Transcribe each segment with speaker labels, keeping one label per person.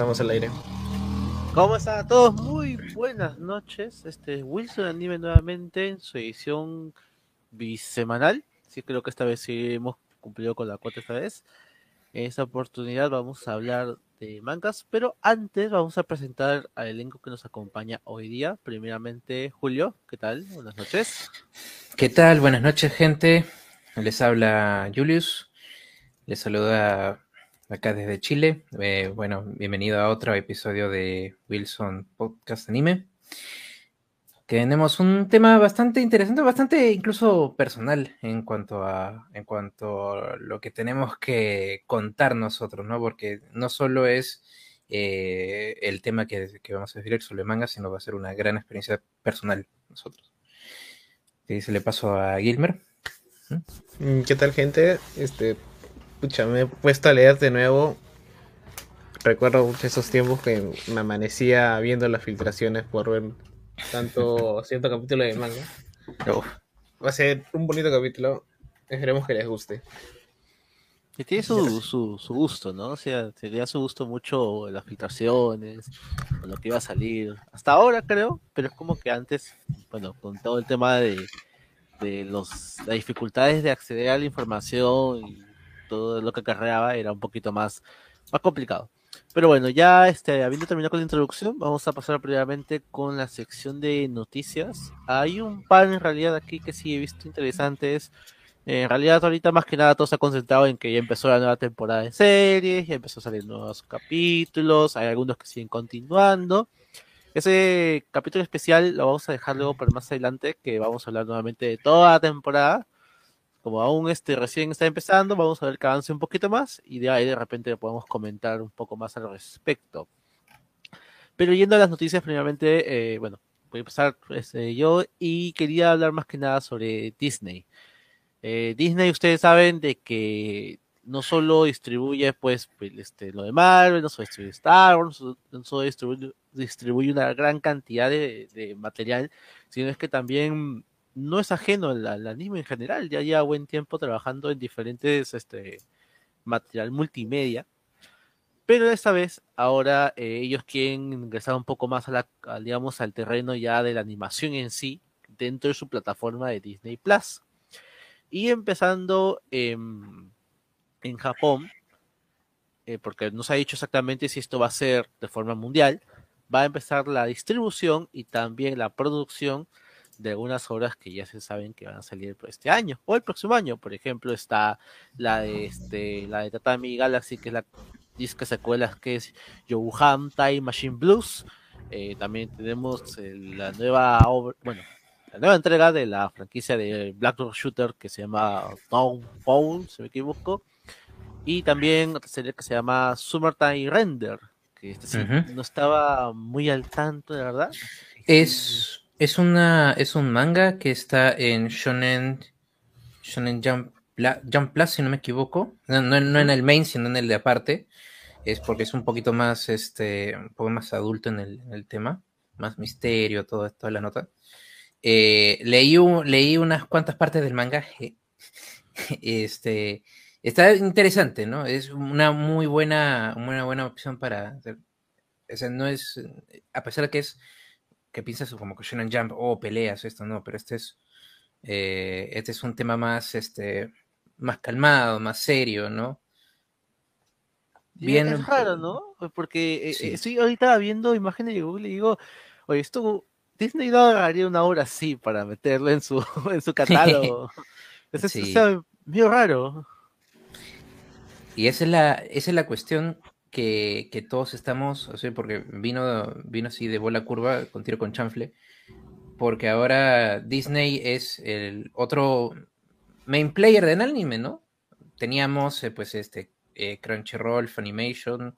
Speaker 1: Estamos al aire.
Speaker 2: ¿Cómo están a todos? Muy buenas noches. Este es Wilson Anime nuevamente en su edición bisemanal. Sí, creo que esta vez sí hemos cumplido con la cuota esta vez. En esta oportunidad vamos a hablar de mangas, pero antes vamos a presentar al elenco que nos acompaña hoy día. Primeramente, Julio, ¿qué tal? Buenas noches.
Speaker 3: ¿Qué tal? Buenas noches, gente. Les habla Julius. Les saluda acá desde Chile. Eh, bueno, bienvenido a otro episodio de Wilson Podcast Anime. Tenemos un tema bastante interesante, bastante incluso personal en cuanto a en cuanto a lo que tenemos que contar nosotros, ¿no? Porque no solo es eh, el tema que, vamos a decir sobre manga, sino va a ser una gran experiencia personal nosotros. Y se le paso a Gilmer.
Speaker 1: ¿Mm? ¿Qué tal, gente? Este, pucha, me he puesto a leer de nuevo. Recuerdo esos tiempos que me amanecía viendo las filtraciones por ver tanto cierto capítulo de manga. Va a ser un bonito capítulo. Esperemos que les guste.
Speaker 2: Y tiene su, su, su, gusto, ¿no? O sea, tenía su gusto mucho las filtraciones, lo que iba a salir. Hasta ahora creo, pero es como que antes, bueno, con todo el tema de, de los, las dificultades de acceder a la información y todo lo que acarreaba era un poquito más, más complicado. Pero bueno, ya este, habiendo terminado con la introducción, vamos a pasar primeramente con la sección de noticias. Hay un par en realidad aquí que sí he visto interesantes. En realidad ahorita más que nada todo se ha concentrado en que ya empezó la nueva temporada de series, ya empezó a salir nuevos capítulos, hay algunos que siguen continuando. Ese capítulo especial lo vamos a dejar luego para más adelante, que vamos a hablar nuevamente de toda la temporada como aún este recién está empezando, vamos a ver que avance un poquito más y de ahí de repente podemos comentar un poco más al respecto. Pero yendo a las noticias, primeramente, eh, bueno, voy a empezar este, yo y quería hablar más que nada sobre Disney. Eh, Disney, ustedes saben de que no solo distribuye pues este, lo de Marvel, no solo distribuye Star Wars, no solo distribuye, distribuye una gran cantidad de, de material, sino es que también no es ajeno al, anime en general, ya lleva buen tiempo trabajando en diferentes este, material multimedia, pero esta vez ahora eh, ellos quieren ingresar un poco más a digamos, al terreno ya de la animación en sí dentro de su plataforma de Disney Plus. Y empezando en, en Japón, eh, porque no se ha dicho exactamente si esto va a ser de forma mundial, va a empezar la distribución y también la producción de algunas obras que ya se saben que van a salir este año o el próximo año. Por ejemplo, está la de este, la de Tatami Galaxy, que es la disca secuela que es Yohan Time Machine Blues. Eh, también tenemos la nueva obra, bueno, la nueva entrega de la franquicia de Black Rock Shooter que se llama Town si me equivoco. Y también otra serie que se llama Summertime Render, que este no estaba muy al tanto, de verdad.
Speaker 3: Es es, una, es un manga que está en Shonen, Shonen Jump, Jump Plus, si no me equivoco. No, no, en el main, sino en el de aparte. Es porque es un poquito más, este, un poco más adulto en el, tema. Más misterio, todo esto, la nota. Eh, leí, leí unas cuantas partes del manga. Este, está interesante, ¿no? Es una muy buena, una buena opción para no es, a pesar de que es que piensas como que Shonen Jump, o oh, peleas, esto no, pero este es, eh, este es un tema más, este, más calmado, más serio, ¿no?
Speaker 2: Bien. Es raro, ¿no? Porque eh, estoy ahorita viendo imágenes de Google y digo, oye, esto Disney no agarraría una obra así para meterlo en su, en su catálogo. es, sí. medio raro.
Speaker 3: Y esa es la, esa es la cuestión que, todos estamos, o sea, porque vino, vino así de bola curva con tiro con chanfle, porque ahora Disney es el otro main player del anime, ¿no? Teníamos eh, pues este eh, Crunchyroll, Funimation,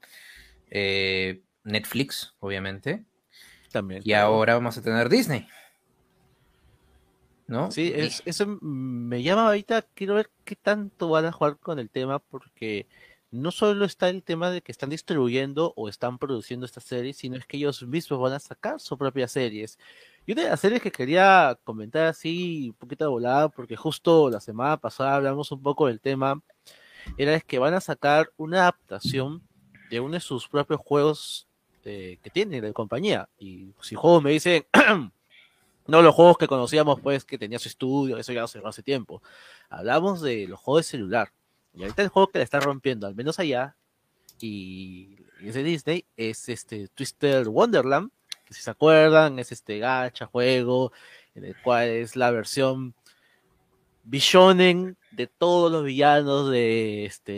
Speaker 3: eh, Netflix, obviamente. También. Y ahora vamos a tener Disney. ¿No?
Speaker 2: Sí, eso me llama ahorita, quiero ver qué tanto van a jugar con el tema, porque no solo está el tema de que están distribuyendo o están produciendo estas series, sino es que ellos mismos van a sacar sus propias series. Y una de las series que quería comentar así, un poquito de volada, porque justo la semana pasada hablamos un poco del tema, era es que van a sacar una adaptación de uno de sus propios juegos eh, que tiene de compañía. Y si juegos me dicen, no los juegos que conocíamos, pues que tenía su estudio, eso ya cerró hace tiempo. Hablamos de los juegos de celular. Y ahorita el juego que le está rompiendo, al menos allá, y, es de Disney, es este Twister Wonderland, que si se acuerdan, es este gacha juego, en el cual es la versión Bishonen de todos los villanos de, este,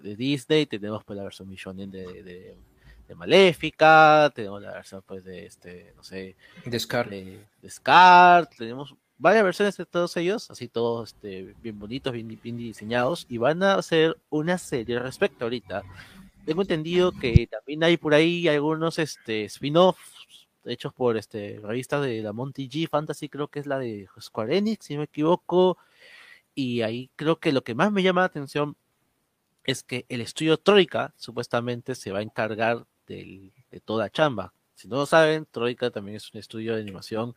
Speaker 2: de, Disney. Tenemos pues la versión Bishonen de, de, Maléfica, tenemos la versión pues de este, no sé,
Speaker 3: de Scar.
Speaker 2: De, Scar, tenemos varias versiones de todos ellos, así todos este, bien bonitos, bien, bien diseñados, y van a hacer una serie respecto ahorita. Tengo entendido que también hay por ahí algunos este, spin-offs hechos por este, revistas de la Monty G Fantasy, creo que es la de Square Enix, si no me equivoco y ahí creo que lo que más me llama la atención es que el estudio Troika supuestamente se va a encargar de toda chamba. Si no lo saben, Troika también es un estudio de animación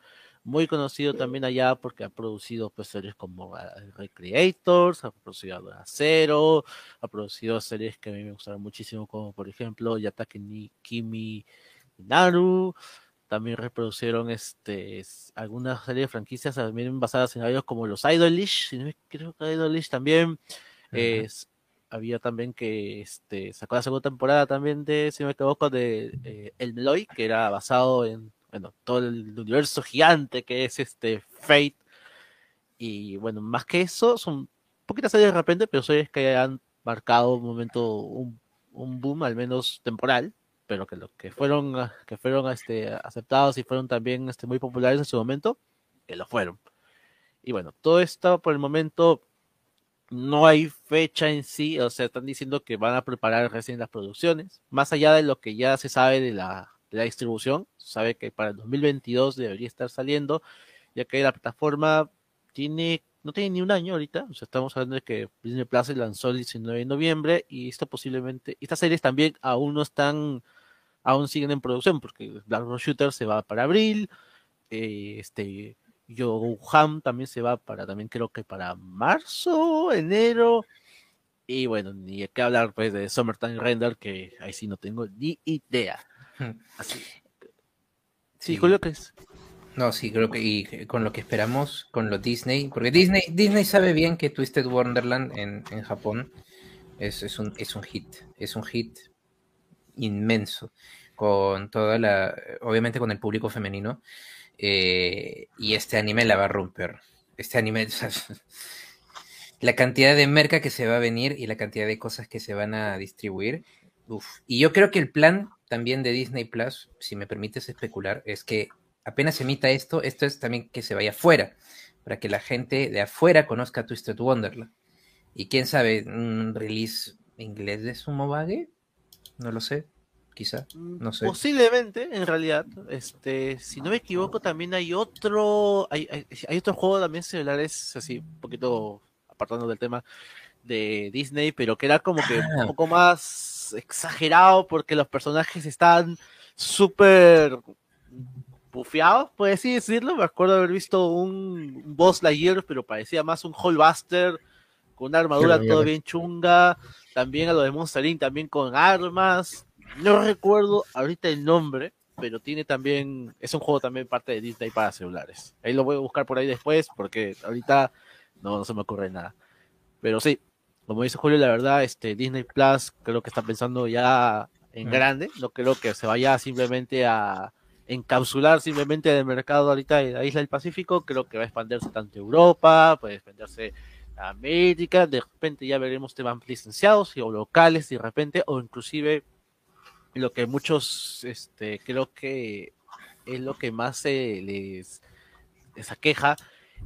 Speaker 2: muy conocido también allá porque ha producido pues, series como ah, Recreators, ha producido Acero, ha producido series que a mí me gustaron muchísimo como por ejemplo Yatake ni Kimi Naru, también reproducieron este algunas series de franquicias también basadas en ellos como los Idolish, si no creo que Idolish también. Es, había también que este sacó la segunda temporada también de, si no me equivoco, de eh, El Meloy, que era basado en bueno, todo el universo gigante que es este Fate. Y bueno, más que eso, son poquitas series de repente, pero series que han marcado un momento, un, un boom, al menos temporal, pero que los que fueron, que fueron este, aceptados y fueron también este, muy populares en su momento, que lo fueron. Y bueno, todo esto por el momento no hay fecha en sí, o sea, están diciendo que van a preparar recién las producciones, más allá de lo que ya se sabe de la, de la distribución, sabe que para el 2022 debería estar saliendo, ya que la plataforma tiene no tiene ni un año ahorita, o sea, estamos hablando de que Disney Plus lanzó el 19 de noviembre y esto posiblemente, estas series también aún no están aún siguen en producción, porque Black Rock Shooter se va para abril, eh, este Yo Ham también se va para, también creo que para marzo, enero, y bueno, ni hay que hablar pues de Summertime Render, que ahí sí no tengo ni idea. Así. Sí, Julio, ¿qué es?
Speaker 3: No, sí, creo que y con lo que esperamos con lo Disney, porque Disney, Disney sabe bien que Twisted Wonderland en, en Japón es, es, un, es un hit, es un hit inmenso con toda la, obviamente con el público femenino, eh, y este anime la va a romper. Este anime, la cantidad de merca que se va a venir y la cantidad de cosas que se van a distribuir. Y yo creo que el plan también de Disney Plus, si me permites especular, es que apenas emita esto, esto es también que se vaya afuera, para que la gente de afuera conozca Twisted Wonderland. Y quién sabe, un release inglés de Sumobage, no lo sé quizá, mm, no sé.
Speaker 2: Posiblemente, en realidad, este, si no me equivoco, también hay otro, hay, hay, otro juego también celulares, así, un poquito apartando del tema de Disney, pero que era como que un ah. poco más exagerado porque los personajes están súper bufeados, por así decirlo. Me acuerdo haber visto un, boss Lightyear, pero parecía más un Hallbuster con una armadura todo bien chunga. También a lo de Monster Inc. también con armas. No recuerdo ahorita el nombre, pero tiene también, es un juego también parte de Disney para celulares. Ahí lo voy a buscar por ahí después, porque ahorita no, no se me ocurre nada. Pero sí, como dice Julio, la verdad, este Disney Plus creo que está pensando ya en grande, no creo que se vaya simplemente a encapsular simplemente el mercado ahorita de la isla del Pacífico, creo que va a expandirse tanto Europa, puede expandirse a América, de repente ya veremos temas licenciados o locales de repente, o inclusive lo que muchos, este, creo que es lo que más se les, les aqueja,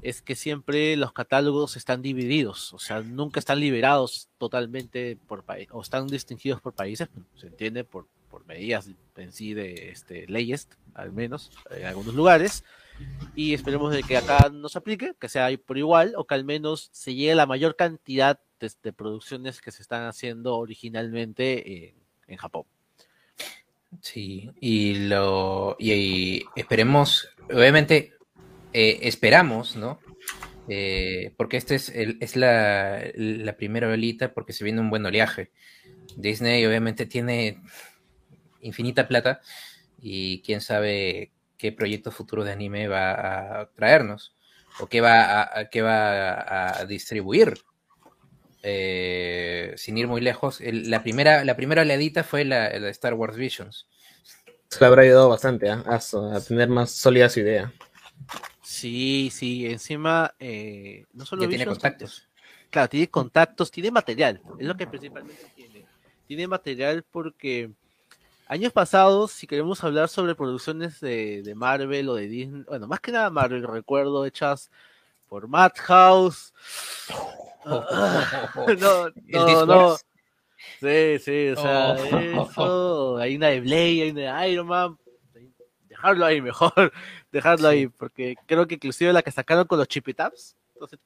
Speaker 2: es que siempre los catálogos están divididos, o sea, nunca están liberados totalmente por país, o están distinguidos por países, se entiende por, por medidas en sí de este, leyes, al menos en algunos lugares, y esperemos de que acá no se aplique, que sea por igual, o que al menos se llegue la mayor cantidad de, producciones que se están haciendo originalmente en Japón.
Speaker 3: Sí, y lo y, esperemos, obviamente eh, esperamos, ¿no? Eh, porque esta es, el, es la, la, primera olita porque se viene un buen oleaje. Disney obviamente tiene infinita plata y quién sabe qué proyecto futuro de anime va a traernos o qué va a, qué va a, distribuir. Eh, sin ir muy lejos, la, primera, la primera oleadita fue la, de Star Wars Visions.
Speaker 1: Se le habrá ayudado bastante ¿eh? a, tener más sólida su idea.
Speaker 2: Sí, sí, encima eh, no solo
Speaker 3: tiene contactos.
Speaker 2: Claro, tiene contactos, tiene material, es lo que principalmente tiene. Tiene material porque años pasados, si queremos hablar sobre producciones de, Marvel o de Disney, bueno, más que nada Marvel, recuerdo hechas por Madhouse. no, no, no. Sí, sí, o sea, oh. eso, hay una de Blade, hay una de Iron Man, dejarlo ahí mejor, dejarlo ahí, porque creo que inclusive la que sacaron con los Chipitaps,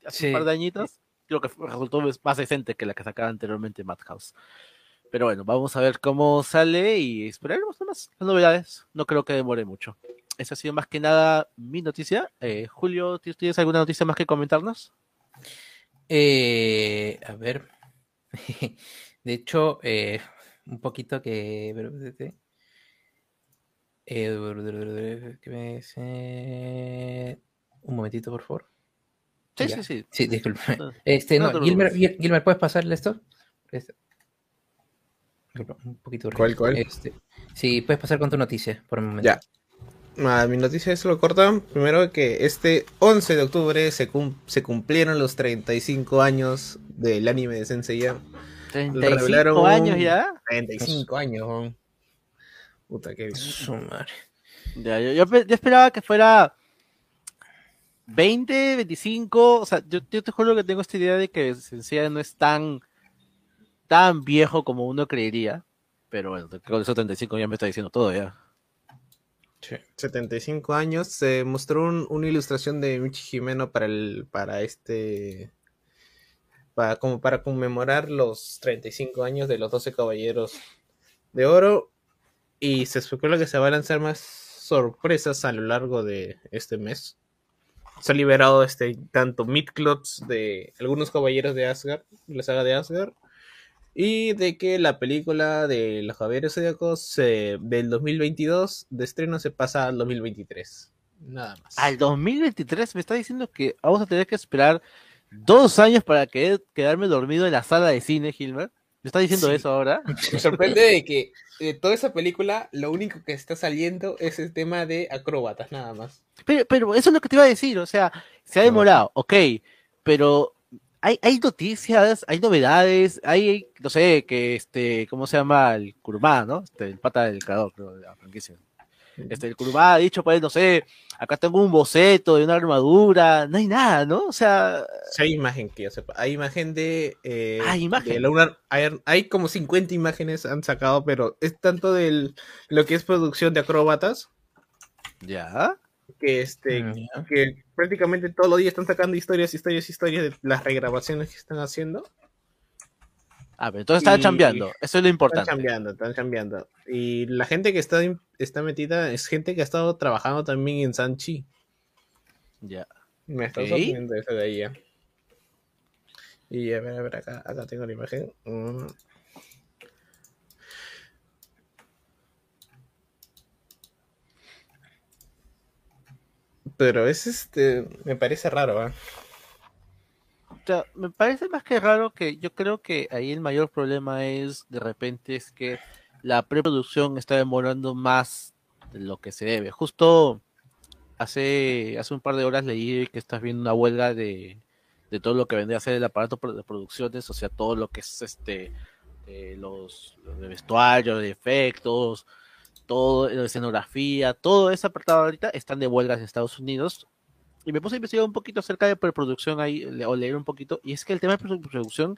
Speaker 2: hace un par de añitos, creo que resultó más decente que la que sacaba anteriormente Madhouse. Pero bueno, vamos a ver cómo sale y esperaremos más las novedades. No creo que demore mucho. Esa ha sido más que nada mi noticia. Eh, Julio, ¿tienes alguna noticia más que comentarnos?
Speaker 3: Eh, a ver. De hecho, eh, un poquito que. Un momentito, por favor.
Speaker 2: Sí, sí, sí.
Speaker 3: Sí, disculpe. Este, no, Gilmer, ¿puedes pasarle esto? Este. Un poquito.
Speaker 1: ¿Cuál, cuál?
Speaker 3: Este, sí, puedes pasar con tu noticia por un momento.
Speaker 1: Ya. Ah, mi noticia es lo corta. Primero que este 11 de octubre se, se cumplieron los 35 años del anime de Senseiya.
Speaker 2: 35 años ya.
Speaker 1: 35 años.
Speaker 3: Puta que
Speaker 2: Ya, yo, yo, esperaba que fuera 20, 25. O sea, yo, yo, te juro que tengo esta idea de que Senseiya no es tan, tan viejo como uno creería. Pero bueno, con esos 35 ya me está diciendo todo ya.
Speaker 1: 75 años. Se mostró una ilustración de Michi Jimeno para el para este para como para conmemorar los 35 años de los 12 caballeros de oro y se especula que se va a lanzar más sorpresas a lo largo de este mes. Se ha liberado este tanto midclots de algunos caballeros de Asgard, la saga de Asgard, y de que la película de los Caballeros Zodíacos del 2022 de estreno se pasa al 2023. Nada más.
Speaker 2: Al 2023 me está diciendo que vamos a tener que esperar dos años para que, quedarme dormido en la sala de cine, Gilmer. ¿Me está diciendo eso ahora?
Speaker 1: Me sorprende de que de toda esa película lo único que está saliendo es el tema de acróbatas, nada más.
Speaker 2: Pero, pero eso es lo que te iba a decir, o sea, se ha demorado, ok, pero hay, hay noticias, hay novedades, hay, no sé, que este, ¿cómo se llama? El Kurumá, ¿no? Este, el pata del creador, creo, de la franquicia. Este, el Kurumá ha dicho, pues, no sé, acá tengo un boceto de una armadura, no hay nada, ¿no? O sea...
Speaker 1: Sí, hay imagen que yo sepa. Hay imagen de...
Speaker 2: Eh, hay imagen.
Speaker 1: hay, hay, como 50 imágenes han sacado, pero es tanto de lo que es producción de acróbatas.
Speaker 2: Ya
Speaker 1: que este mm, que prácticamente todos los días están sacando historias, historias, historias de las regrabaciones que están haciendo.
Speaker 2: Ah, pero entonces están cambiando, eso es lo importante.
Speaker 1: Están cambiando, están cambiando. Y la gente que está, está metida es gente que ha estado trabajando también en Sanchi.
Speaker 2: Ya.
Speaker 1: Me está sorprendiendo eso de ahí ya. Y a ver, a ver, acá, acá tengo la imagen. Mm. Pero es este, me parece raro, ¿eh?
Speaker 2: Sea, me parece más que raro que yo creo que ahí el mayor problema es de repente es que la preproducción está demorando más de lo que se debe. Justo hace, hace un par de horas leí que estás viendo una huelga de, de todo lo que vendría a ser el aparato de producciones, o sea, todo lo que es este eh, los, los de vestuario, de efectos, todo, la escenografía, todo ese apartado ahorita están de huelgas en Estados Unidos. Y me puse a investigar un poquito acerca de preproducción ahí, o leer un poquito, y es que el tema de preproducción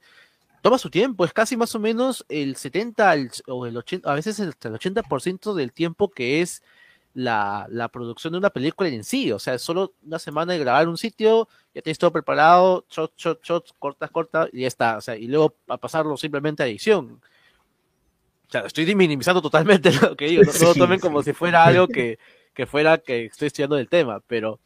Speaker 2: toma su tiempo, es casi más o menos el 70 o el 80, a veces el, el 80% del tiempo que es la, la, producción de una película en sí, o sea, solo una semana de grabar un sitio, ya tienes todo preparado, shot, shot, shot, corta, corta, y ya está, o sea, y luego a pasarlo simplemente a edición. O sea, estoy minimizando totalmente lo que digo, no, lo tomen como si fuera algo que, que fuera que estoy estudiando del tema, pero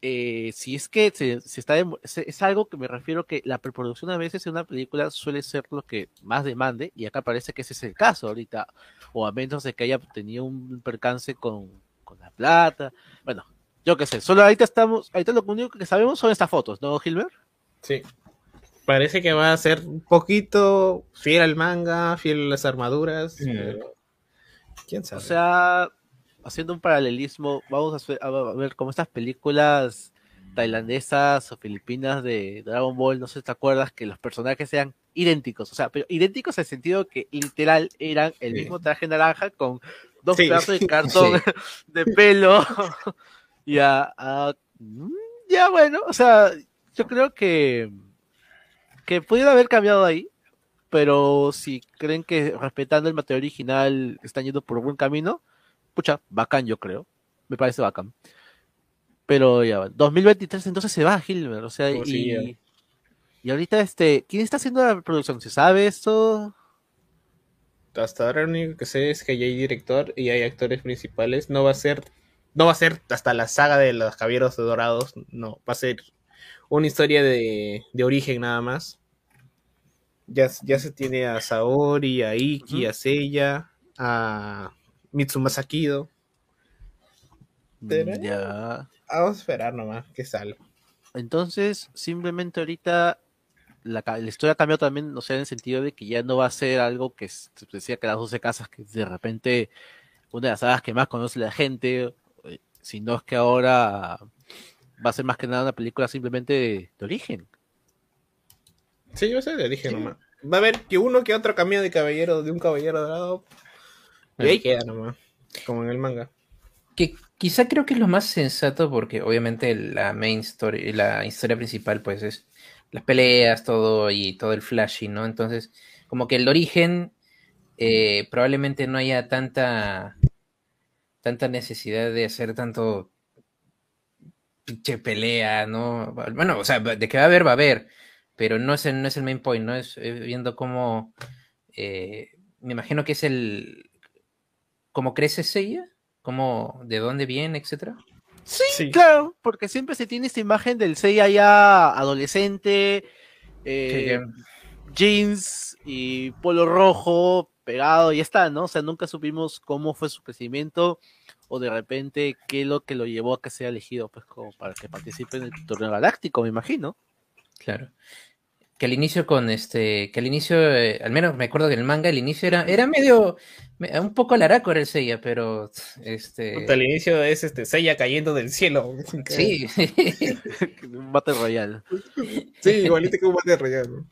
Speaker 2: eh, si es que se, se está dem- es, es algo que me refiero que la preproducción a veces en una película suele ser lo que más demande y acá parece que ese es el caso ahorita o a menos de que haya tenido un percance con, con la plata bueno yo qué sé solo ahorita estamos ahorita lo único que sabemos son estas fotos ¿no Gilbert?
Speaker 1: Sí. Parece que va a ser un poquito fiel al manga, fiel a las armaduras.
Speaker 3: Mm.
Speaker 1: pero ¿Quién
Speaker 2: o
Speaker 1: sabe?
Speaker 2: sea haciendo un paralelismo vamos a, ver como estas películas tailandesas o filipinas de Dragon Ball, no sé si te acuerdas que los personajes sean idénticos, o sea, pero idénticos en el sentido que literal eran el
Speaker 1: Sí.
Speaker 2: mismo traje naranja con dos
Speaker 1: Sí.
Speaker 2: pedazos de cartón de pelo. ya, mm, ya bueno, o sea, yo creo que que pudiera haber cambiado ahí, pero si creen que respetando el material original están yendo por buen camino, pucha, bacán yo creo, me parece bacán. Pero ya, va, 2023 entonces se va Hilmer, o sea,
Speaker 1: Oh, sí,
Speaker 2: y, y ahorita este, ¿quién está haciendo la producción? ¿Se sabe esto?
Speaker 1: Hasta ahora lo único que sé es que ya hay director y hay actores principales. No va a ser, no va a ser hasta la saga de los caballeros dorados. No, va a ser una historia de, de origen nada más. Ya, ya se tiene a Saori, a Iki, a Seiya, a Mitsumasa Kido. Pero-
Speaker 2: Mm, Ya.
Speaker 1: Vamos a esperar nomás que salga.
Speaker 2: Entonces, simplemente ahorita la, la historia ha cambiado también, o sea, en el sentido de que ya no va a ser algo que se decía que las 12 casas, que de repente una de las sagas que más conoce la gente, eh, sino es que ahora va a ser más que nada una película simplemente de, de origen.
Speaker 1: Sí, yo sé, le dije
Speaker 2: Sí.
Speaker 1: nomás. Va a haber que uno que otro cambio de caballero, de un caballero dorado. Y ahí queda nomás. Como en el manga.
Speaker 3: Que quizá creo que es lo más sensato porque obviamente la main story, la historia principal pues es las peleas, todo y todo el flashy, ¿no? Entonces, como que el origen eh, probablemente no haya tanta tanta necesidad de hacer tanto pinche pelea, ¿no? Bueno, o sea, de que va a haber, va a haber, pero no es el, no es el main point, ¿no? Es viendo cómo eh, me imagino que es el cómo crece Seiya, cómo de dónde viene, etcétera.
Speaker 2: Sí,
Speaker 1: Sí.
Speaker 2: claro, porque siempre se tiene esta imagen del Seiya ya adolescente, eh, jeans y polo rojo pegado y ya está, ¿no? O sea, nunca supimos cómo fue su crecimiento o de repente qué es lo que lo llevó a que sea elegido, pues como para que participe en el torneo galáctico, me imagino.
Speaker 3: Claro. Que al inicio con este, que al inicio, eh, al menos me acuerdo que en el manga el inicio era, era medio, me- un poco laraco era el Seiya, pero este,
Speaker 1: al inicio es este Seiya cayendo del cielo.
Speaker 3: sí,
Speaker 2: Un Battle Royale.
Speaker 1: Sí, igualito que un Battle Royale. ¿no?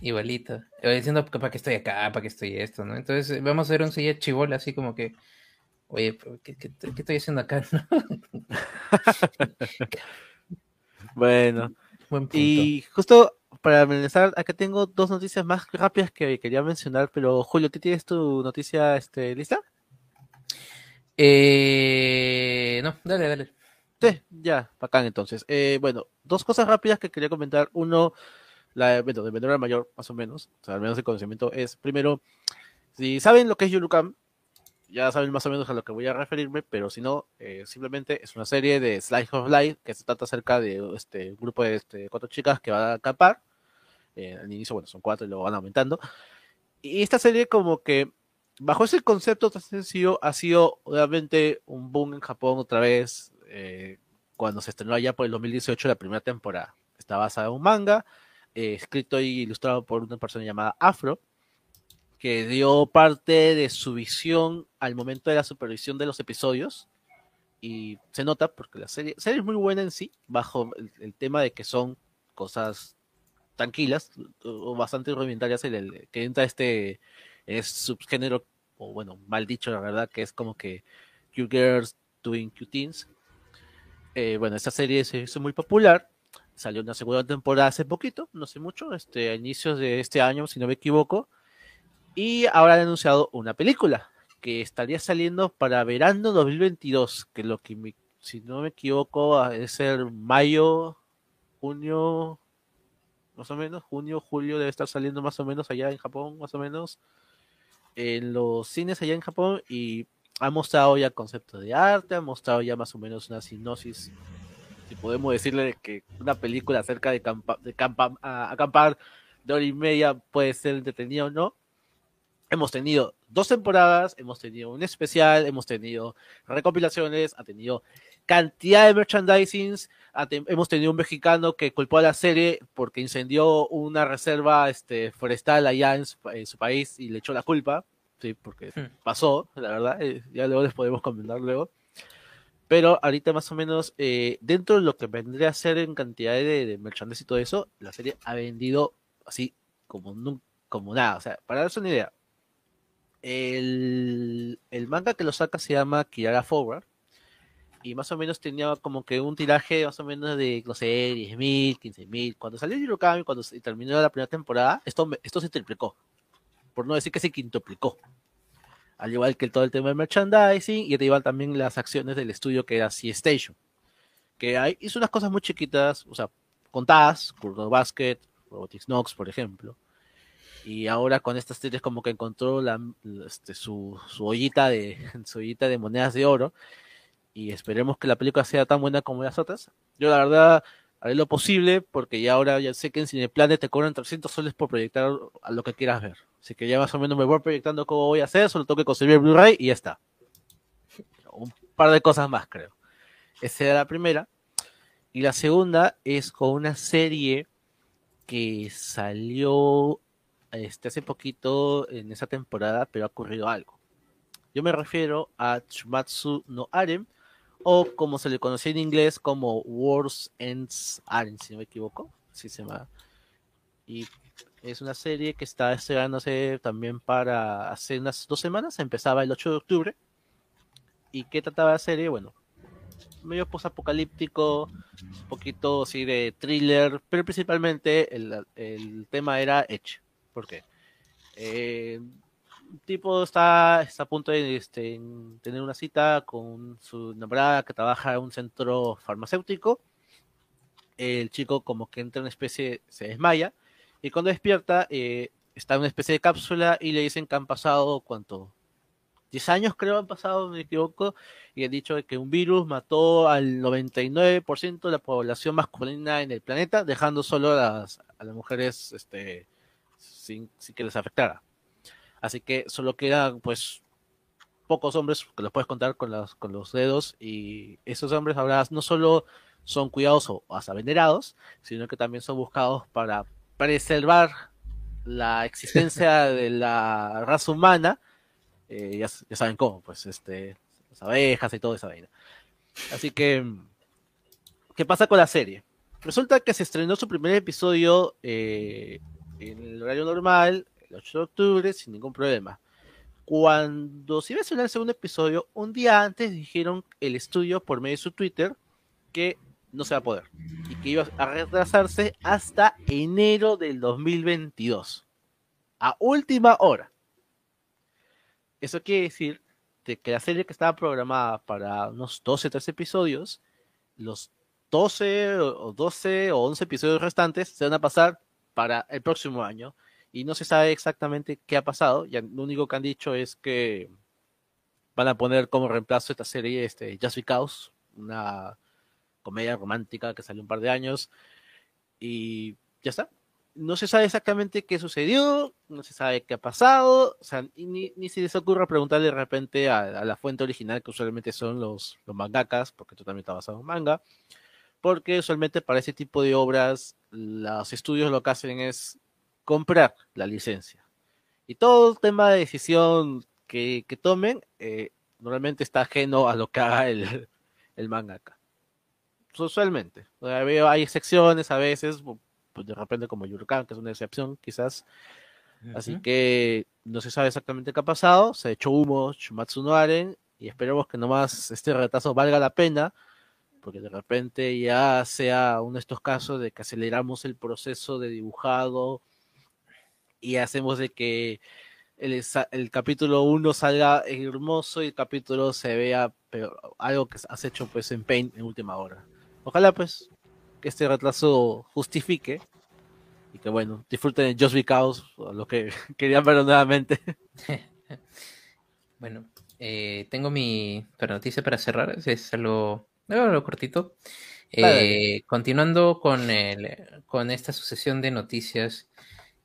Speaker 3: igualito. Diciendo para qué estoy acá, para qué estoy esto, ¿no? Entonces eh, vamos a ver un Seiya chivola así como que, oye, ¿qué, qué- qué estoy haciendo acá? no?
Speaker 2: Bueno,
Speaker 3: Buen punto.
Speaker 2: y justo para finalizar, acá tengo dos noticias más rápidas que quería mencionar, pero Julio, ¿tú tienes tu noticia este, lista?
Speaker 3: Eh, no, dale, dale.
Speaker 2: Sí, ya, bacán entonces. Eh, bueno, dos cosas rápidas que quería comentar. Uno, la, bueno, de menor a mayor, más o menos, o sea, al menos el conocimiento es, primero, si saben lo que es Yulukam, ya saben más o menos a lo que voy a referirme, pero si no, eh, simplemente es una serie de Slice of Life que se trata acerca de este un grupo de este, cuatro chicas que van a acampar. Eh, al inicio, bueno, son cuatro y luego van aumentando. Y esta serie como que bajo ese concepto tan sencillo ha sido obviamente un boom en Japón otra vez eh, cuando se estrenó allá por el 2018 la primera temporada. Está basada en un manga eh, escrito y ilustrado por una persona llamada Afro que dio parte de su visión al momento de la supervisión de los episodios y se nota porque la serie, serie es muy buena en sí bajo el, el tema de que son cosas tranquilas o bastante rudimentarias el, el- que entra este es subgénero o bueno mal dicho la verdad que es como que cute girls doing cute things. Eh, bueno esta serie se hizo muy popular salió una segunda temporada hace poquito no sé mucho este a inicios de este año si no me equivoco y ahora han anunciado una película que estaría saliendo para verano 2022 que lo que me- si no me equivoco es el mayo junio más o menos, junio, julio debe estar saliendo más o menos allá en Japón, más o menos, en los cines allá en Japón y ha mostrado ya conceptos de arte, ha mostrado ya más o menos una sinopsis si podemos decirle que una película acerca de, de acampar de hora y media puede ser entretenida o no. Hemos tenido dos temporadas, hemos tenido un especial, hemos tenido recopilaciones, ha tenido cantidad de merchandising, hemos tenido un mexicano que culpó a la serie porque incendió una reserva este, forestal allá en su, país y le echó la culpa, sí, porque hmm. pasó, la verdad, eh, ya luego les podemos comentar luego. Pero ahorita más o menos, eh, dentro de lo que vendría a ser en cantidad de, de merchandising y todo eso, la serie ha vendido así como, como nada. O sea, para darse una idea, el, manga que lo saca se llama Kirara Forward. Y más o menos tenía como que un tiraje más o menos de, no sé, 10.000, 15.000. Cuando salió Yurokami, cuando terminó la primera temporada, esto, esto se triplicó. Por no decir que se quintuplicó. Al igual que todo el tema de merchandising, y te iban también las acciones del estudio que era C-Station. Que hay, hizo unas cosas muy chiquitas, o sea, contadas, Kurdo Basket, Robotics Nox, por ejemplo. Y ahora con estas series como que encontró la, este, su, su, ollita de, su ollita de monedas de oro. Y esperemos que la película sea tan buena como las otras. Yo la verdad haré lo posible porque ya ahora ya sé que en Cineplanet te cobran 300 soles por proyectar a lo que quieras ver. Así que ya más o menos me voy proyectando cómo voy a hacer, solo tengo que conseguir Blu-ray y ya está. Un par de cosas más creo. Esa era la primera. Y la segunda es con una serie que salió este, hace poquito en esa temporada, pero ha ocurrido algo. Yo me refiero a Chumatsu no Arem, o como se le conocía en inglés como Wars Ends Arem, si no me equivoco, así se llama. Y es una serie que está estrenándose también para hace unas dos semanas, empezaba el 8 de octubre. ¿Y qué trataba la serie? Bueno, medio post-apocalíptico, un poquito así de thriller, pero principalmente el, tema era Edge. ¿Por qué? Eh, tipo está, a punto de este, tener una cita con su enamorada que trabaja en un centro farmacéutico. El chico como que entra en una especie, se desmaya, y cuando despierta eh, está en una especie de cápsula y le dicen que han pasado, ¿cuánto? 10 años creo han pasado, me equivoco, y han dicho que un virus mató al 99% de la población masculina en el planeta, dejando solo a las mujeres este, sin, que les afectara. Así que solo quedan pues pocos hombres que los puedes contar con, los, con los dedos y esos hombres ahora no solo son cuidados o hasta venerados, sino que también son buscados para preservar la existencia de la raza humana eh, ya, saben cómo, pues, este, las abejas y toda esa vaina. Así que, ¿qué pasa con la serie? Resulta que se estrenó su primer episodio eh, en el horario normal, el 8 de octubre, sin ningún problema. Cuando se iba a estrenar el segundo episodio, un día antes dijeron el estudio por medio de su Twitter que no se va a poder y que iba a retrasarse hasta enero del 2022. A última hora. Eso quiere decir que la serie que estaba programada para unos 12, 13 episodios, los 12 o 12 o 11 episodios restantes se van a pasar para el próximo año y no se sabe exactamente qué ha pasado. Ya lo único que han dicho es que van a poner como reemplazo esta serie este Just Because, una comedia romántica que salió un par de años y ya está no se sabe exactamente qué sucedió, no se sabe qué ha pasado, o sea, ni, ni se les ocurra preguntarle de repente a, la fuente original, que usualmente son los, los mangakas, porque esto también está basado en manga, porque usualmente para ese tipo de obras los estudios lo que hacen es comprar la licencia. Y todo el tema de decisión que, que tomen eh, normalmente está ajeno a lo que haga el, el mangaka. Usualmente. hay excepciones a veces, pues de repente como Yurukan, que es una excepción quizás. Así que no se sabe exactamente qué ha pasado, se ha hecho humo Shumatsu no Aren y esperemos que nomás este retraso valga la pena, porque de repente ya sea uno de estos casos de que aceleramos el proceso de dibujado y hacemos de que el, el capítulo 1 salga hermoso y el capítulo se vea algo que has hecho pues en Paint en última hora. Ojalá pues que este retraso justifique y que bueno, disfruten de Just Because, lo que querían ver nuevamente.
Speaker 3: bueno, eh, tengo mi noticia para cerrar, es algo, algo cortito. Eh, continuando con, el, con esta sucesión de noticias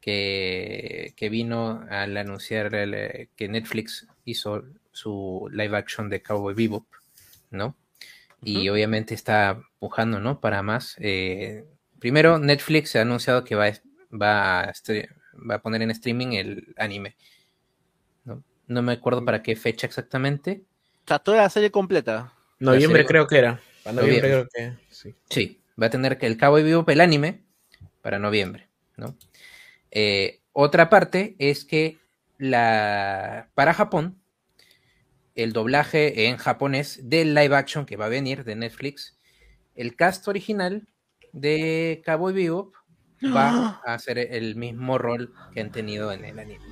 Speaker 3: que, que vino al anunciar el, que Netflix hizo su live action de Cowboy Bebop, ¿no? Y obviamente está pujando, ¿no? Para más. Eh, primero, Netflix ha anunciado que va, va, a, va a poner en streaming el anime. ¿no? no me acuerdo para qué fecha exactamente.
Speaker 2: O sea, toda la serie completa.
Speaker 1: Noviembre creo que era. Para noviembre, creo que sí.
Speaker 3: Sí, va a tener que el Cowboy Bebop el anime para noviembre, ¿no? Eh, otra parte es que la para Japón el doblaje en japonés del live action que va a venir de Netflix, el cast original de Cowboy Bebop va a hacer el mismo rol que han tenido en el anime.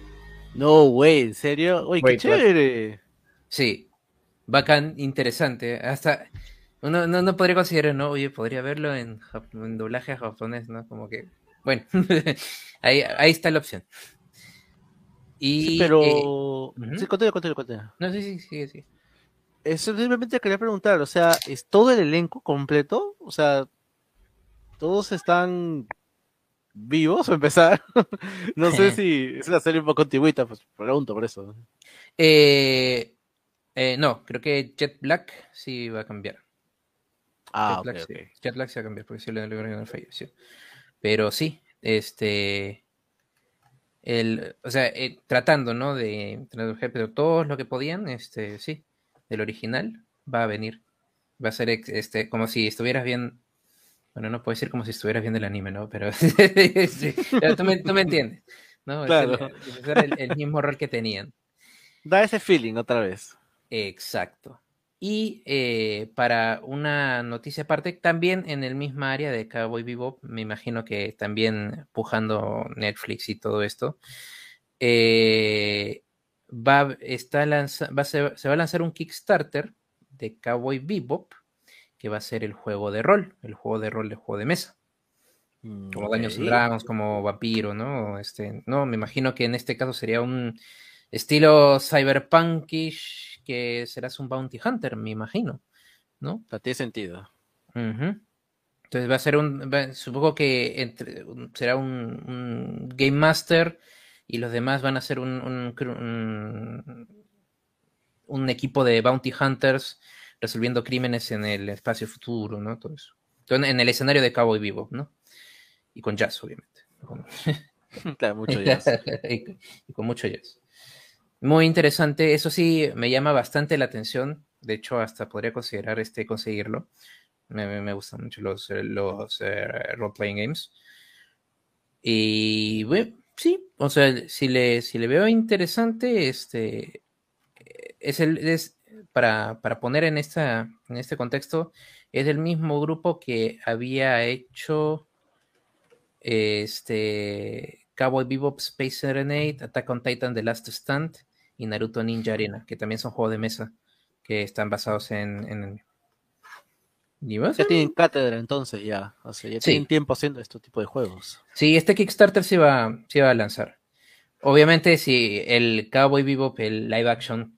Speaker 2: No, güey, ¿en serio? Uy, qué chévere.
Speaker 3: Sí, bacán, interesante. Hasta uno no, podría considerar, no, oye, podría verlo en, doblaje japonés, ¿no? Como que, bueno, ahí, ahí está la opción.
Speaker 2: Y, pero. Eh, sí, contenido, contenido.
Speaker 3: No, sí, sí, sí, sí.
Speaker 2: Eso simplemente quería preguntar, o sea, ¿es todo el elenco completo? O sea, ¿todos están vivos o empezar? no sé si es una serie un poco antigüita, pues pregunto por eso.
Speaker 3: Eh, eh, no, creo que Jet Black sí va a cambiar.
Speaker 2: Ah,
Speaker 3: Jet,
Speaker 2: Black,
Speaker 3: sí. Jet Black sí va a cambiar porque sí le el falleció. Pero sí, este el, o sea, eh, tratando, ¿no? De traducir, pero todo lo que podían, este, sí, del original va a venir. Va a ser este, como si estuvieras bien. Bueno, no puedo decir como si estuvieras viendo el anime, ¿no? Pero, tú, me, entiendes, ¿no?
Speaker 2: Claro.
Speaker 3: el, el mismo rol que tenían.
Speaker 2: Da ese feeling otra vez.
Speaker 3: Exacto. Y eh, para una noticia aparte, también en el mismo área de Cowboy Bebop, me imagino que también pujando Netflix y todo esto, eh, va, está va se va a lanzar un Kickstarter de Cowboy Bebop, que va a ser el juego de rol, el juego de rol de juego de mesa. Mm, como Daños y Dragons, como Vampiro, ¿no? Este, no, me imagino que en este caso sería un estilo cyberpunkish que serás un bounty hunter, me imagino, ¿no?
Speaker 2: tiene sentido.
Speaker 3: Entonces va a ser un, supongo que entre, será un, game master y los demás van a ser un, un, equipo de bounty hunters resolviendo crímenes en el espacio futuro, ¿no? Todo eso. en el escenario de Cowboy Vivo, ¿no? Y con jazz, obviamente.
Speaker 2: claro, mucho jazz.
Speaker 3: y con mucho jazz. Muy interesante, eso sí, me llama bastante la atención. De hecho, hasta podría considerar este conseguirlo. Me, gustan mucho los, eh, los eh, role-playing games. Y bueno, sí, o sea, si le, si le veo interesante, este es el para, para poner en esta en este contexto, es el mismo grupo que había hecho este Cowboy Bebop Space Serenade, Attack on Titan The Last Stand y Naruto Ninja Arena, que también son juegos de mesa que están basados en. en...
Speaker 2: Ya tienen cátedra entonces, ya. O sea, ya tienen tiempo haciendo este tipo de juegos.
Speaker 3: Sí, este Kickstarter se va, se va a lanzar. Obviamente, si el Cowboy Bebop, el live action,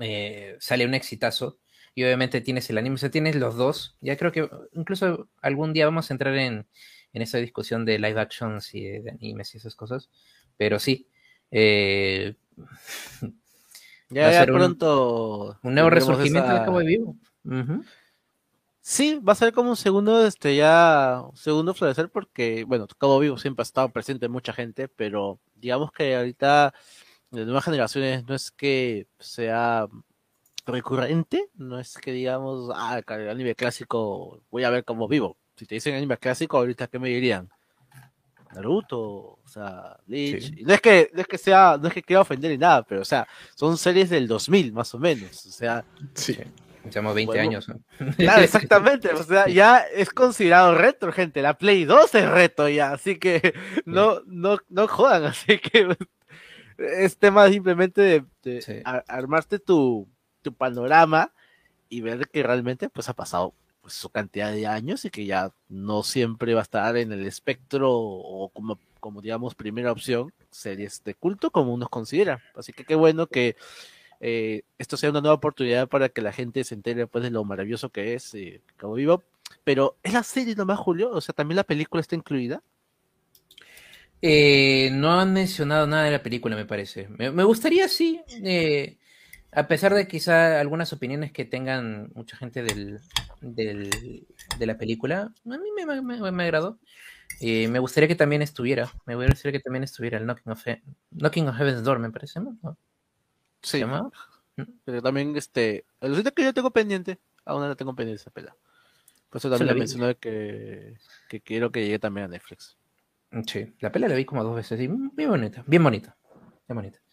Speaker 3: eh, sale un exitazo, y obviamente tienes el anime, o sea, tienes los dos. Ya creo que incluso algún día vamos a entrar en, en esa discusión de live actions y de, animes y esas cosas. Pero sí, eh,
Speaker 2: ya, ya pronto.
Speaker 3: Un, nuevo resurgimiento de Cowboy Vivo.
Speaker 2: Sí, va a ser como un segundo, este, ya, segundo florecer porque, bueno, Cabo Vivo siempre ha estado presente en mucha gente, pero digamos que ahorita de nuevas generaciones no es que sea recurrente, no es que digamos, ah, el anime clásico voy a ver como vivo. Si te dicen anime clásico, ahorita, ¿qué me dirían? Naruto, o sea, Bleach. No es que no es que sea, no es que quiera ofender ni nada, pero o sea, son series del 2000 más o menos, o sea,
Speaker 3: sí. Llevamos 20 años.
Speaker 2: Claro, exactamente. O sea, ya es considerado reto, gente. La Play 2 es reto ya. Así que no, no, no jodan. Así que es tema simplemente de, armarte tu, tu, panorama y ver que realmente pues ha pasado pues, su cantidad de años y que ya no siempre va a estar en el espectro o como, como digamos primera opción series de culto como uno considera. Así que qué bueno que eh, esto sea una nueva oportunidad para que la gente se entere pues de lo maravilloso que es eh, Cabo Vivo. Pero ¿es la serie nomás, Julio? O sea, ¿también la película está incluida?
Speaker 3: Eh, no han mencionado nada de la película, me parece. Me, me gustaría, sí. Eh, a pesar de quizá algunas opiniones que tengan mucha gente del, del de la película, a mí me, me, me agradó. Eh, me gustaría que también estuviera. Me gustaría que también estuviera el Knocking of, He Knocking of Heaven's Door, me parece, ¿no?
Speaker 2: Sí. Pero también, este, el que yo tengo pendiente, aún no la tengo pendiente esa pela. Por eso también le mencioné que, que quiero que llegue también a Netflix.
Speaker 3: Sí, la pela la vi como dos veces y bien bonita, bien bonita, bien bonita.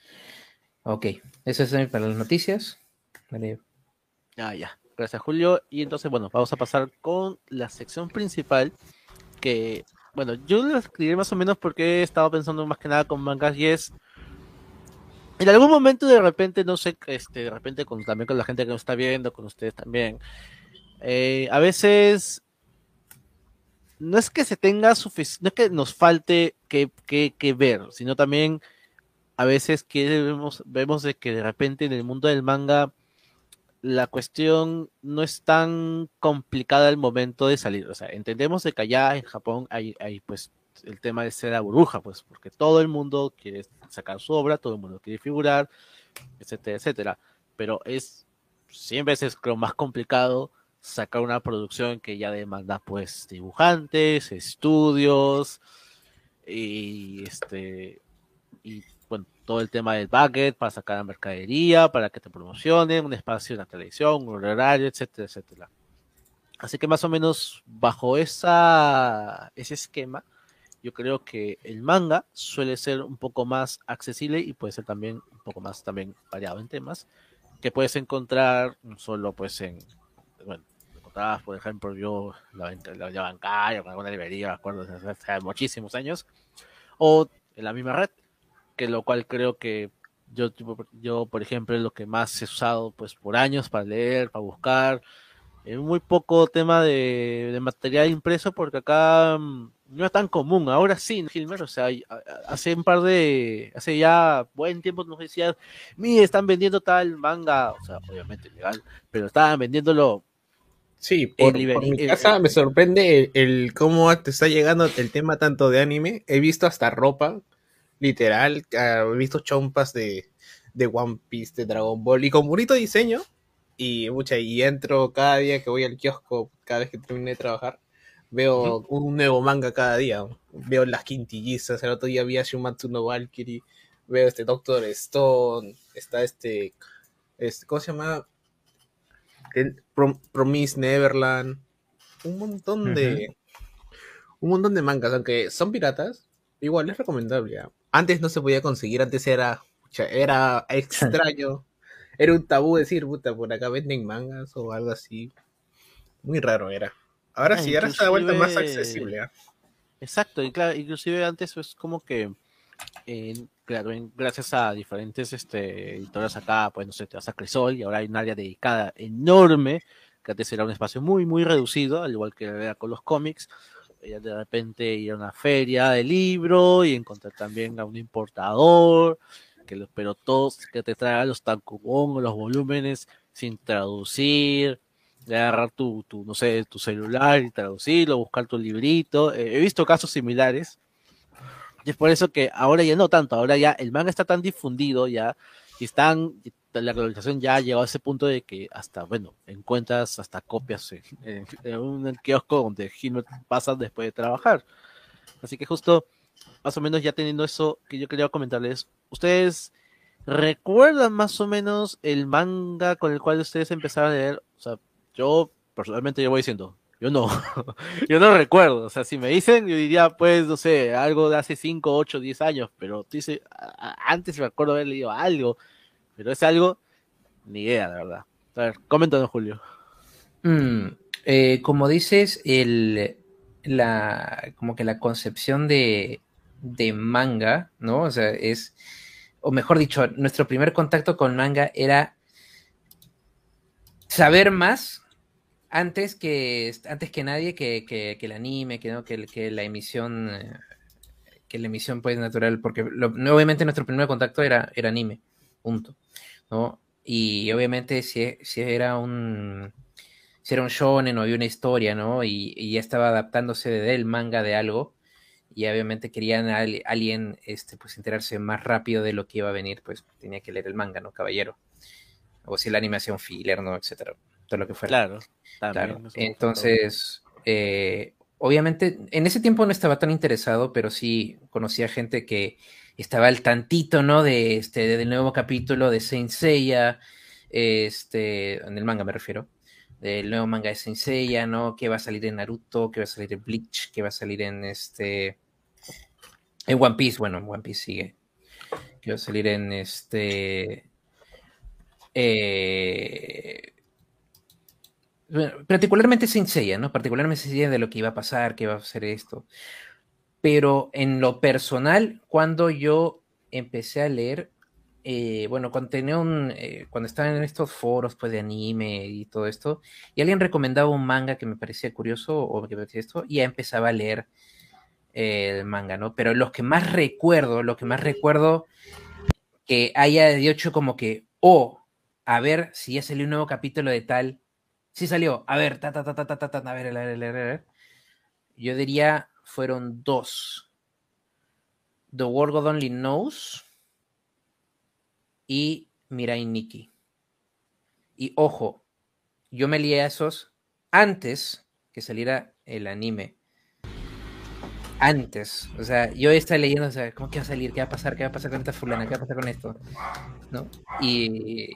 Speaker 3: Ok, eso es para las noticias. Vale.
Speaker 2: Ah, ya. Gracias, Julio. Y entonces, bueno, vamos a pasar con la sección principal. Que, bueno, yo les escribiré más o menos porque he estado pensando más que nada con mangas y es. En algún momento, de repente, no sé, este, de repente con, también con la gente que nos está viendo, con ustedes también. Eh, a veces no es que se tenga suficiente, no es que nos falte que, que, que ver, sino también a veces vemos, de que de repente en el mundo del manga la cuestión no es tan complicada al momento de salir. O sea, entendemos de que allá en Japón hay, hay pues el tema de ser la burbuja, pues, porque todo el mundo quiere sacar su obra, todo el mundo quiere figurar, etcétera, etcétera. Pero es 100 veces creo más complicado sacar una producción que ya demanda pues dibujantes, estudios y este y todo el tema del bucket para sacar la mercadería, para que te promocionen, un espacio en la televisión, un horario, etcétera, etcétera. Así que más o menos bajo esa, ese esquema, yo creo que el manga suele ser un poco más accesible y puede ser también un poco más también variado en temas, que puedes encontrar solo pues en, bueno, encontrabas por ejemplo yo la, la, la bancaria, alguna librería, me acuerdo, hace muchísimos años, o en la misma red, que lo cual creo que yo, yo, por ejemplo, es lo que más he usado pues por años para leer, para buscar. Es muy poco tema de, de material impreso porque acá mm, no es tan común. Ahora sí, Gilmer, o sea, hace un par de, hace ya buen tiempo nos decían, mire, están vendiendo tal manga, o sea, obviamente legal, pero estaban vendiéndolo.
Speaker 1: Sí, por, por mi casa me sorprende el, el, cómo te está llegando el tema tanto de anime. He visto hasta ropa literal, he visto chompas de, de One Piece, de Dragon Ball, y con bonito diseño, y mucha, y entro cada día que voy al kiosco, cada vez que termine de trabajar, veo uh -huh. un nuevo manga cada día, veo las quintillizas, el otro día vi a Shumatsu no Valkyrie, veo este Doctor Stone, está este, este ¿cómo se llama? Prom Promise Neverland, un montón uh -huh. de, un montón de mangas, aunque son piratas, igual es recomendable. ¿eh? Antes no se podía conseguir, antes era, era extraño, era un tabú decir, puta, por acá venden mangas o algo así. Muy raro era. Ahora sí, ahora está de vuelta más accesible. ¿eh?
Speaker 2: Exacto, y claro, inclusive antes es como que, eh, claro, gracias a diferentes este, editoras acá, pues no sé, te vas a Cresol y ahora hay un área dedicada enorme, que antes era un espacio muy, muy reducido, al igual que era con los cómics, de repente ir a una feria de libro y encontrar también a un importador, que los, pero todos que te traigan los tankubón los volúmenes sin traducir, agarrar tu, tu, no sé, tu celular y traducirlo, buscar tu librito. Eh, he visto casos similares. Y es por eso que ahora ya no tanto, ahora ya el manga está tan difundido ya, y están, la globalización ya llegado a ese punto de que hasta, bueno, encuentras hasta copias en, un kiosco donde Gilbert pasa después de trabajar. Así que justo, más o menos ya teniendo eso que yo quería comentarles, ¿ustedes recuerdan más o menos el manga con el cual ustedes empezaron a leer? O sea, yo personalmente yo voy diciendo, yo no, yo no recuerdo, o sea, si me dicen, yo diría, pues, no sé, algo de hace 5, 8, 10 años, pero antes me acuerdo haber leído algo, pero es algo, ni idea, la verdad. A ver, coméntanos, Julio.
Speaker 3: Mm, eh, como dices, el, la, como que la concepción de, de manga, ¿no? O sea, es, o mejor dicho, nuestro primer contacto con manga era saber más antes que, antes que nadie que, que, el anime, que, ¿no? que, la emisión, que la emisión pues natural, porque lo, obviamente nuestro primer contacto era, era anime, punto, ¿no? Y obviamente si, si era un, si era un shonen o había una historia, ¿no? Y, y ya estaba adaptándose del manga de algo y obviamente querían a alguien este, pues enterarse más rápido de lo que iba a venir, pues tenía que leer el manga, ¿no? Caballero. O si la animación filler, ¿no? Etcétera. Todo lo que fuera.
Speaker 2: Claro,
Speaker 3: claro. Entonces, eh, obviamente, en ese tiempo no estaba tan interesado, pero sí conocía gente que estaba al tantito, ¿no? De este, del nuevo capítulo de Saint Seiya, este, en el manga me refiero, del nuevo manga de Saint Seiya, ¿no? Que va a salir en Naruto, que va a salir en Bleach, que va a salir en este, en One Piece, bueno, One Piece sigue, que va a salir en este, eh, particularmente Saint Seiya, ¿no? Particularmente Saint Seiya de lo que iba a pasar, que iba a ser esto. Pero en lo personal, cuando yo empecé a leer, eh, bueno, cuando tenía un, eh, cuando estaba en estos foros pues, de anime y todo esto, y alguien recomendaba un manga que me parecía curioso o que me parecía esto, y ya empezaba a leer el manga, ¿no? Pero lo que más recuerdo, lo que más recuerdo que haya dicho como que, oh, a ver si ya salió un nuevo capítulo de tal, sí salió, a ver, ta, ta, ta, ta, ta, ta, a ver, a ver, a ver, a ver. Yo diría fueron dos. The World God Only Knows y Mirai Nikki. Y ojo, yo me lié a esos antes que saliera el anime. Antes. O sea, yo estaba leyendo, o sea, ¿cómo que va a salir? ¿Qué va a pasar? ¿Qué va a pasar con esta fulana? ¿Qué va a pasar con esto? ¿No? Y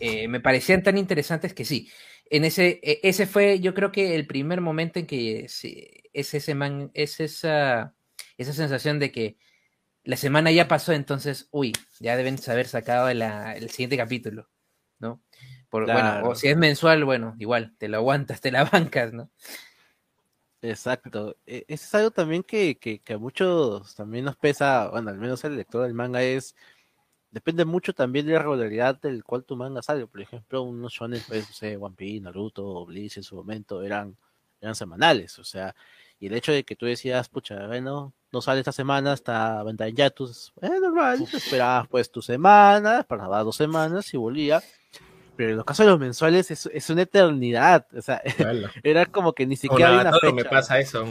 Speaker 3: eh, me parecían tan interesantes que sí. En ese, e, ese fue, yo creo que el primer momento en que es, ese man, es esa, esa sensación de que la semana ya pasó, entonces, uy, ya deben haber sacado el siguiente capítulo, ¿no? Por, Bueno, o si es mensual, bueno, igual, te lo aguantas, te la bancas, ¿no?
Speaker 2: Exacto. E, es algo también que, que, que, a muchos también nos pesa, bueno, al menos el lector del manga es depende mucho también de la regularidad del cual tu manga sale. Por ejemplo, unos shonen, pues, no sé, One Piece, Naruto, Bleach en su momento eran, eran semanales, o sea, y el hecho de que tú decías, pucha, bueno, no sale esta semana, está venta en Yatus, es normal, esperabas pues tu semana, para dos semanas y volvía. Pero en los casos de los mensuales es, es una eternidad, o sea, era como que ni siquiera había una fecha.
Speaker 1: me pasa eso.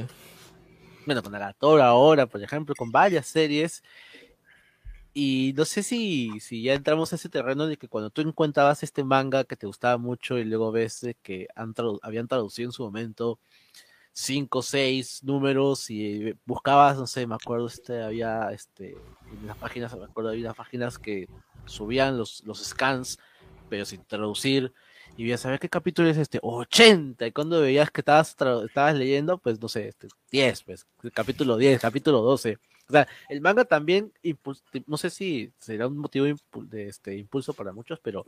Speaker 2: Bueno, con Agator ahora, por ejemplo, con varias series, y no sé si, si ya entramos a ese terreno de que cuando tú encontrabas este manga que te gustaba mucho y luego ves que han habían traducido en su momento cinco, seis números y buscabas, no sé, me acuerdo, este, había este, en las páginas, me acuerdo, había páginas que subían los, los scans, pero sin traducir, y veías ver qué capítulo es este, 80, y cuando veías que estabas, estabas leyendo, pues no sé, este, 10, pues, capítulo 10, capítulo 12 o sea, el manga también, no sé si será un motivo de este impulso para muchos, pero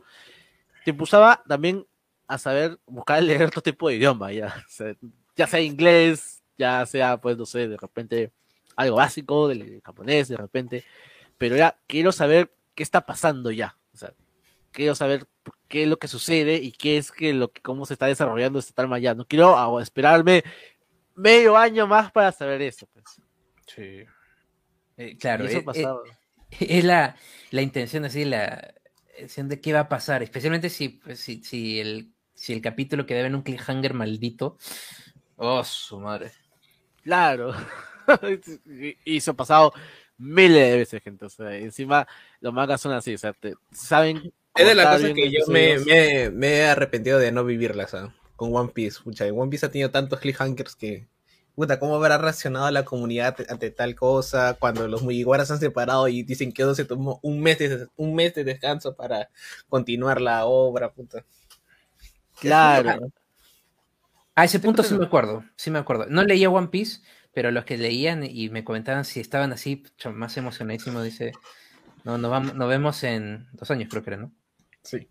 Speaker 2: te impulsaba también a saber buscar leer otro tipo de idioma, ya sea, ya sea inglés, ya sea, pues, no sé, de repente algo básico del japonés, de repente, pero ya quiero saber qué está pasando ya, o sea, quiero saber qué es lo que sucede y qué es que lo que cómo se está desarrollando este trama ya, no quiero esperarme medio año más para saber eso, pues.
Speaker 3: Sí. Eh, claro, eso es, eh, eh, es, la, la, intención, así, la intención de qué va a pasar, especialmente si, pues, si, si, el, si el capítulo queda en un cliffhanger maldito. Oh, su madre.
Speaker 2: Claro. y eso ha pasado miles de veces, gente. O sea, encima los mangas son así, o sea, saben.
Speaker 1: Es de la cosa que yo me, me, me, he arrepentido de no vivirlas con One Piece. Pucha, One Piece ha tenido tantos cliffhangers que puta, ¿cómo habrá reaccionado la comunidad ante tal cosa cuando los Mugiwaras se han separado y dicen que se tomó un mes de, un mes de descanso para continuar la obra, puta?
Speaker 2: Claro.
Speaker 3: A ese punto sí me acuerdo, sí me acuerdo. No leía One Piece, pero los que leían y me comentaban si estaban así, más emocionadísimos, dice, no, nos, vamos, nos vemos en dos años, creo que era, ¿no?
Speaker 1: Sí.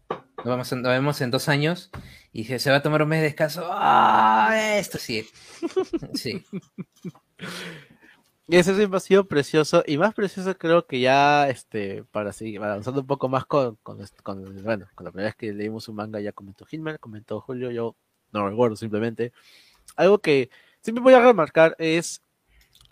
Speaker 3: Nos, nos vemos en dos años y se, va a tomar un mes de descanso. ¡Ah! Esto sí. Sí.
Speaker 2: Y ese es un vacío precioso y más precioso creo que ya este para seguir avanzando un poco más con, con, con, bueno con la primera vez que leímos un manga ya comentó Hilmer, comentó Julio, yo no recuerdo simplemente algo que siempre voy a remarcar es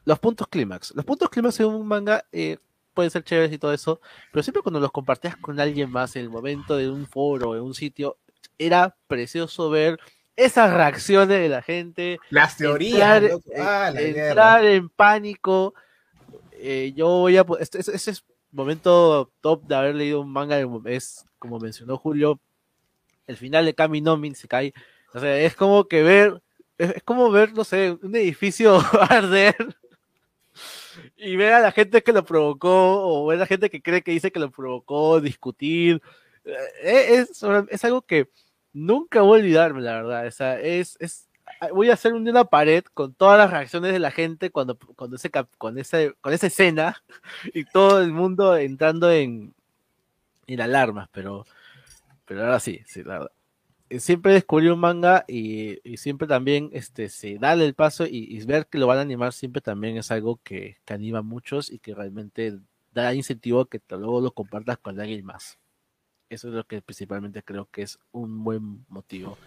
Speaker 2: los puntos clímax. Los puntos clímax en un manga eh, pueden ser chéveres y todo eso, pero siempre cuando los compartías con alguien más en el momento de un foro, en un sitio, era precioso ver esas reacciones de la gente.
Speaker 1: Las teorías.
Speaker 2: Entrar, entrar en pánico. Eh, yo voy a. Este, ese es momento top de haber leído un manga. Es, como mencionó Julio, el final de Kami no se cae. O sea, es como que ver. Es, como ver, no sé, un edificio arder y ver a la gente que lo provocó, o ver a la gente que cree que dice que lo provocó, discutir. Eh, es, es algo que nunca voy a olvidarme, la verdad. O sea, es, es, voy a hacer una pared con todas las reacciones de la gente cuando, cuando ese, con, ese, con esa escena y todo el mundo entrando en, en alarmas, pero, pero ahora sí, sí, la verdad. Eh, siempre descubrí un manga y, siempre también este, se da el paso y, ver que lo van a animar siempre también es algo que, que anima a muchos y que realmente da incentivo a que luego lo compartas con alguien más. Eso es lo que principalmente creo que es un buen motivo.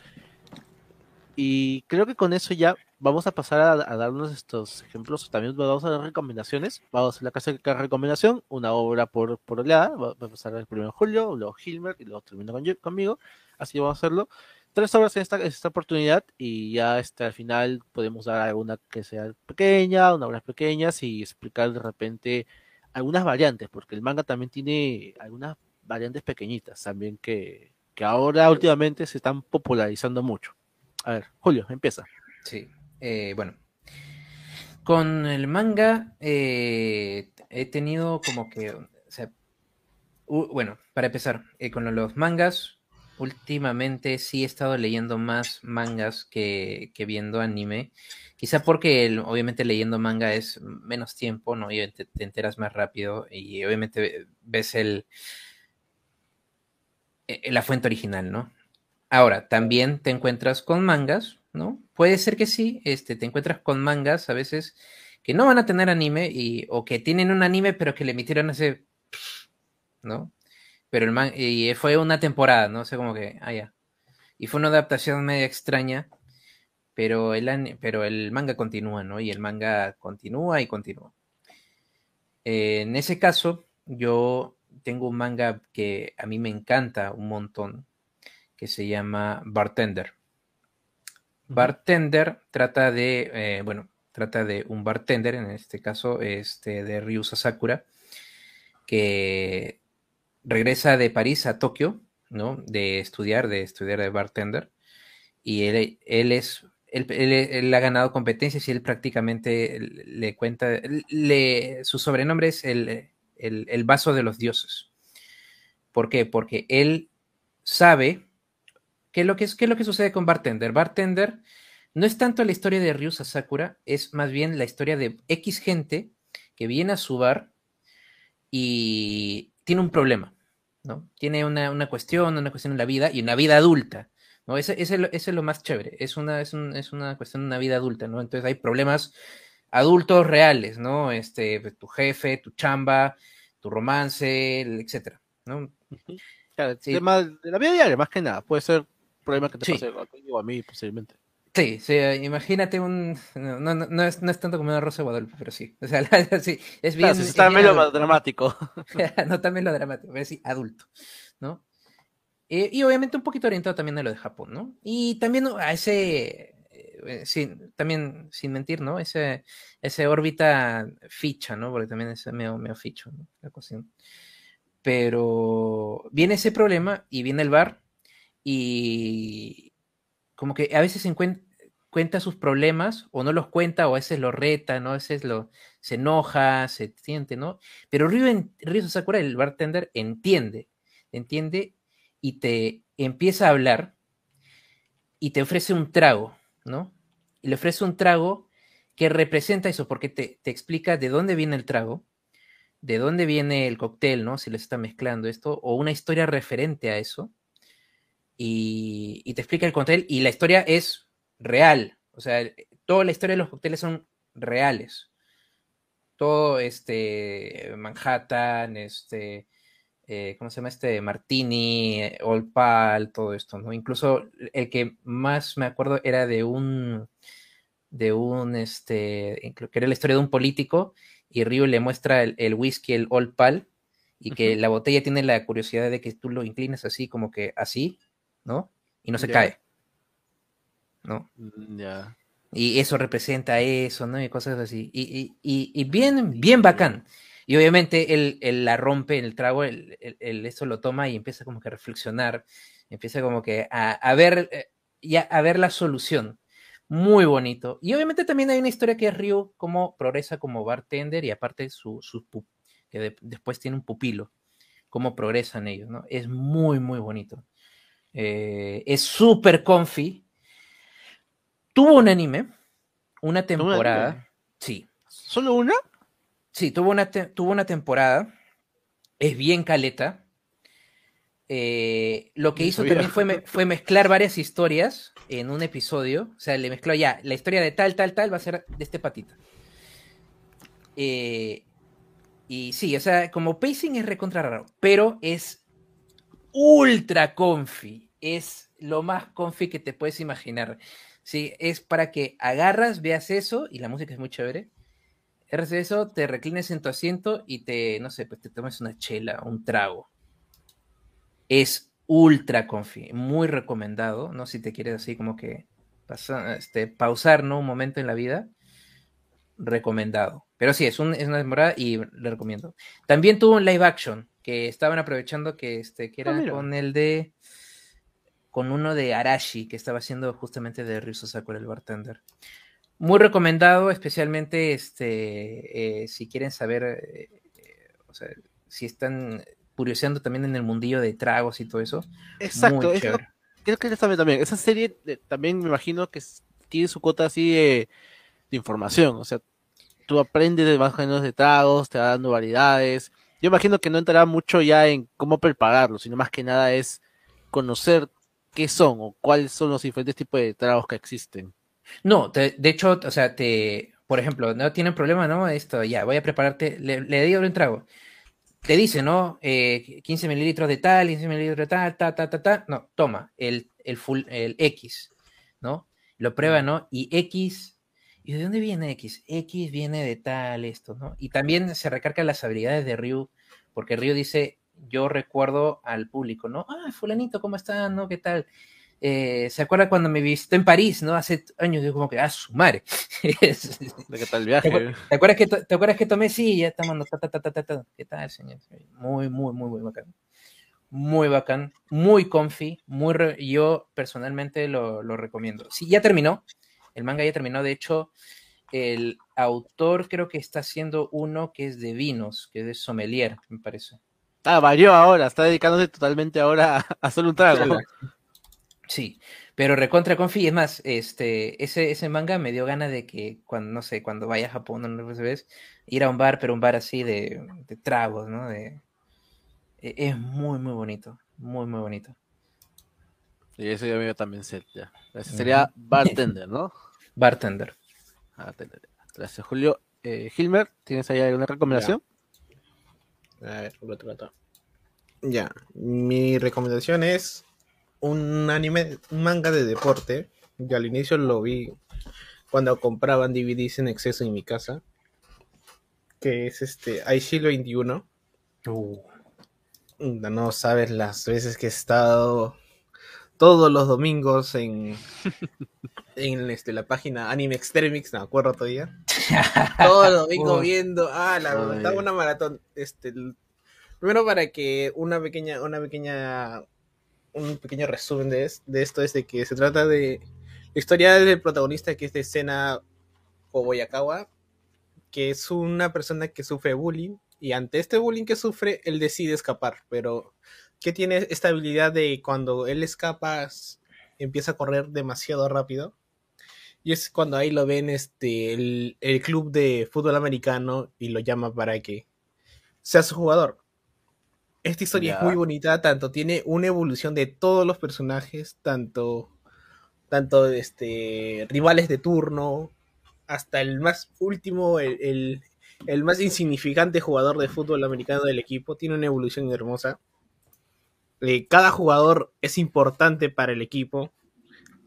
Speaker 2: Y creo que con eso ya vamos a pasar a, darnos estos ejemplos. También vamos a dar recomendaciones. Vamos a hacer la de recomendación, una obra por, por oleada. Va a pasar el primero de julio, luego Hilmer y luego termino conmigo. Así vamos a hacerlo. Tres obras en esta, esta oportunidad y ya este, al final podemos dar alguna que sea pequeña, una obra pequeñas y explicar de repente algunas variantes, porque el manga también tiene algunas variantes pequeñitas también que, ahora últimamente se están popularizando mucho. A ver, Julio, empieza.
Speaker 3: Sí, eh, bueno. Con el manga eh, he tenido como que, bueno, para empezar, eh, con los mangas, últimamente sí he estado leyendo más mangas que, viendo anime. Quizá porque obviamente leyendo manga es menos tiempo, ¿no? Y te enteras más rápido y obviamente ves el, eh, la fuente original, ¿no? Ahora, también te encuentras con mangas, ¿no? Puede ser que sí, este, te encuentras con mangas a veces que no van a tener anime y, o que tienen un anime pero que le emitieron hace, ¿no? Pero el man, y fue una temporada, ¿no? O sea, como que, ah. Y fue una adaptación media extraña, pero el, pero el manga continúa, ¿no? Y el manga continúa y continúa. En ese caso, yo tengo un manga que a mí me encanta un montón, que se llama Bartender. Bartender trata de, eh, bueno, trata de un bartender, en este caso, este, de Ryu Sasakura, que regresa de París a Tokio, ¿no? De estudiar, de estudiar de bartender, y él, él es él, ha ganado competencias y él prácticamente le cuenta, le, su sobrenombre es el, el, vaso de los dioses. ¿Por qué? Porque él sabe qué es lo que, es, qué es lo que sucede con Bartender. Bartender no es tanto la historia de Ryu Sasakura, es más bien la historia de X gente que viene a su bar y tiene un problema, ¿no? Tiene una, cuestión, una cuestión en la vida y una vida adulta, ¿no? Ese, es lo más chévere, es una, es, es una cuestión de una vida adulta, ¿no? Entonces hay problemas adultos reales, ¿no? Este, pues, tu jefe, tu chamba, tu romance, etcétera, ¿no?
Speaker 2: Claro, tema de la vida diaria, más que nada, puede ser problema que te pase a a mí posiblemente.
Speaker 3: Sí, sí, imagínate un. No, no, no, es, no es tanto como una Rosa Guadalupe, pero sí. O sea, sí, es bien.
Speaker 2: Claro, está melodramático.
Speaker 3: no tan melodramático, pero sí, adulto, ¿no? Eh, y obviamente un poquito orientado también a lo de Japón, ¿no? Y también a ese eh, sin, también sin mentir, ¿no? Ese, ese órbita ficha, ¿no? Porque también es medio, medio ficho, ¿no? La cuestión. Pero viene ese problema y viene el bar y como que a veces cuenta sus problemas o no los cuenta o a veces lo reta, ¿no? A veces lo, se enoja, se siente, ¿no? Pero Ryu, Ryu Sakura, el bartender, entiende, entiende y te empieza a hablar y te ofrece un trago, ¿no? Y le ofrece un trago que representa eso, porque te, explica de dónde viene el trago, de dónde viene el cóctel, ¿no? Si les está mezclando esto, o una historia referente a eso, y, te explica el cóctel, y la historia es real, o sea, toda la historia de los cócteles son reales. Todo este Manhattan, este eh, ¿cómo se llama este? Martini, Old Pal, todo esto, ¿no? Incluso el que más me acuerdo era de un, de un, este, que era la historia de un político y Ryu le muestra el, whisky, el Old Pal, y que la botella tiene la curiosidad de que tú lo inclinas así, como que así, ¿no? y no se cae. ¿No?
Speaker 2: Mm, Ya.
Speaker 3: Y eso representa eso, ¿no? Y cosas así. Y, y- y- y bien, bien bacán. Y obviamente él, él la rompe en el trago, él, él- eso lo toma y empieza como que a reflexionar, empieza como que a, a ver, eh, ya, a ver la solución. Muy bonito. Y obviamente también hay una historia que es Ryu, cómo progresa como bartender y aparte su, su que de- después tiene un pupilo, cómo progresan ellos, ¿no? Es muy, muy bonito. Eh, es súper comfy. Tuvo un anime, una temporada.
Speaker 2: anime?
Speaker 3: Sí,
Speaker 2: ¿Solo una?
Speaker 3: sí, tuvo una, tuvo una temporada. Es bien caleta. Eh, lo que hizo también fue, me- fue mezclar varias historias en un episodio. O sea, le mezcló ya la historia de tal, tal, tal va a ser de este patita. Eh, y sí, o sea, como pacing es recontra raro, pero es ultra comfy. Es lo más comfy que te puedes imaginar. Sí, es para que agarras, veas eso, y la música es muy chévere. Agarras eso, te reclines en tu asiento y te, no sé, pues te tomes una chela, un trago. Es ultra comfy, muy recomendado, ¿no? Si te quieres así como que pasa- este, pausar, ¿no? Un momento en la vida, recomendado. Pero sí, es, un- es una temporada y le recomiendo. También tuvo un live action que estaban aprovechando que, este, que
Speaker 2: Ah,
Speaker 3: era con el de. con uno de Arashi que estaba haciendo justamente de Ryu Sakura, el bartender. Muy recomendado, especialmente este, eh, si quieren saber, eh, eh, o sea, si están curioseando también en el mundillo de tragos y todo eso.
Speaker 2: Exacto.
Speaker 3: muy
Speaker 2: es lo-
Speaker 3: chévere.
Speaker 2: creo que también, también. Esa serie eh, también me imagino que tiene su cuota así de, de información. O sea, tú aprendes de más o menos de tragos, te va dando variedades. Yo imagino que no entrará mucho ya en cómo prepararlo, sino más que nada es conocer qué son o cuáles son los diferentes tipos de tragos que existen.
Speaker 3: No, de hecho, o sea, te, por ejemplo, no tienen problema, ¿no? Esto, ya, voy a prepararte, le, le digo un trago. Te dice, ¿no? Eh, 15 mililitros de tal, 15 mililitros de tal, ta, ta, ta, ta. No, toma, el, el full, el X, ¿no? Lo prueba, ¿no? Y X, ¿y de dónde viene X? X viene de tal, esto, ¿no? Y también se recargan las habilidades de Ryu, porque Ryu dice, yo recuerdo al público, ¿no? Ah, fulanito, ¿cómo está? ¿No? ¿Qué tal? Eh, ¿Se acuerda cuando me visitó en París, ¿no? Hace años, yo como que, ah, su madre.
Speaker 2: ¿De qué tal
Speaker 3: ¿Te,
Speaker 2: viaje?
Speaker 3: acuer- te acuerdas que, ¿Te acuerdas que tomé? Sí, ya estamos. Ta, ta, ta, ta, ta, ta. ¿Qué tal, señor? Muy, muy, muy, muy bacán. Muy bacán. Muy comfy. Muy yo personalmente lo, lo recomiendo. Sí, ya terminó. El manga ya terminó. De hecho, el autor creo que está haciendo uno que es de vinos, que es de sommelier, me parece.
Speaker 2: Ah, varió ahora, está dedicándose totalmente ahora a, a solo un trago.
Speaker 3: Sí, pero recontra confi, es más, este, ese, ese manga me dio ganas de que cuando, no sé, cuando vaya a Japón, no vez, ir a un bar, pero un bar así de, de tragos, ¿no? De, e- es muy, muy bonito, muy, muy bonito.
Speaker 2: Y eso ya me también set, ya. Ese sería bartender, ¿no?
Speaker 3: Bartender.
Speaker 2: Bartender. Gracias, Julio. Eh, Hilmer, ¿tienes ahí alguna recomendación?
Speaker 1: A ver, lo trato. Ya, mi recomendación es un anime, un manga de deporte. Yo al inicio lo vi cuando compraban DVDs en exceso en mi casa. Que es este Aishilo 21. No, no sabes las veces que he estado todos los domingos en, en este, la página Anime Extremix, no me acuerdo todavía. Todos los domingos viendo, ah, la estaba una maratón. Este, primero para que una pequeña, una pequeña, un pequeño resumen de, es- de esto es de que se trata de la historia del protagonista que es de Sena Oboyakawa, que es una persona que sufre bullying y ante este bullying que sufre él decide escapar, pero que tiene esta habilidad de cuando él escapa empieza a correr demasiado rápido y es cuando ahí lo ven este el, el club de fútbol americano y lo llama para que sea su jugador. Esta historia es muy bonita, tanto tiene una evolución de todos los personajes, tanto tanto este rivales de turno hasta el más último, el, el- el más insignificante jugador de fútbol americano del equipo, tiene una evolución hermosa. Eh, cada jugador es importante para el equipo.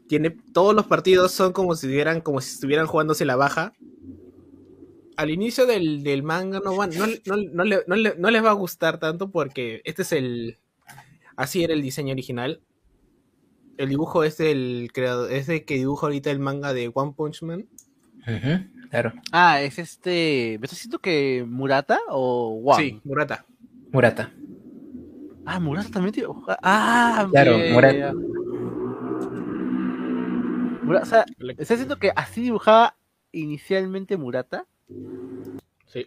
Speaker 1: Tiene, todos los partidos son como si estuvieran, como si estuvieran jugándose la baja. Al inicio del, del manga no, van, no, no, no le- no le- no les va a gustar tanto porque este es el. Así era el diseño original. el dibujo es el creador, es el que dibuja ahorita el manga de One Punch Man.
Speaker 3: Claro.
Speaker 2: Ah, es este. ¿Me estás diciendo que Murata o Wang?
Speaker 1: Sí, Murata.
Speaker 3: Murata.
Speaker 2: Ah, Murata también dibuja. Ah,
Speaker 3: Claro. Murata.
Speaker 2: Mura- o sea, ¿me estás diciendo que así dibujaba inicialmente Murata?
Speaker 1: Sí.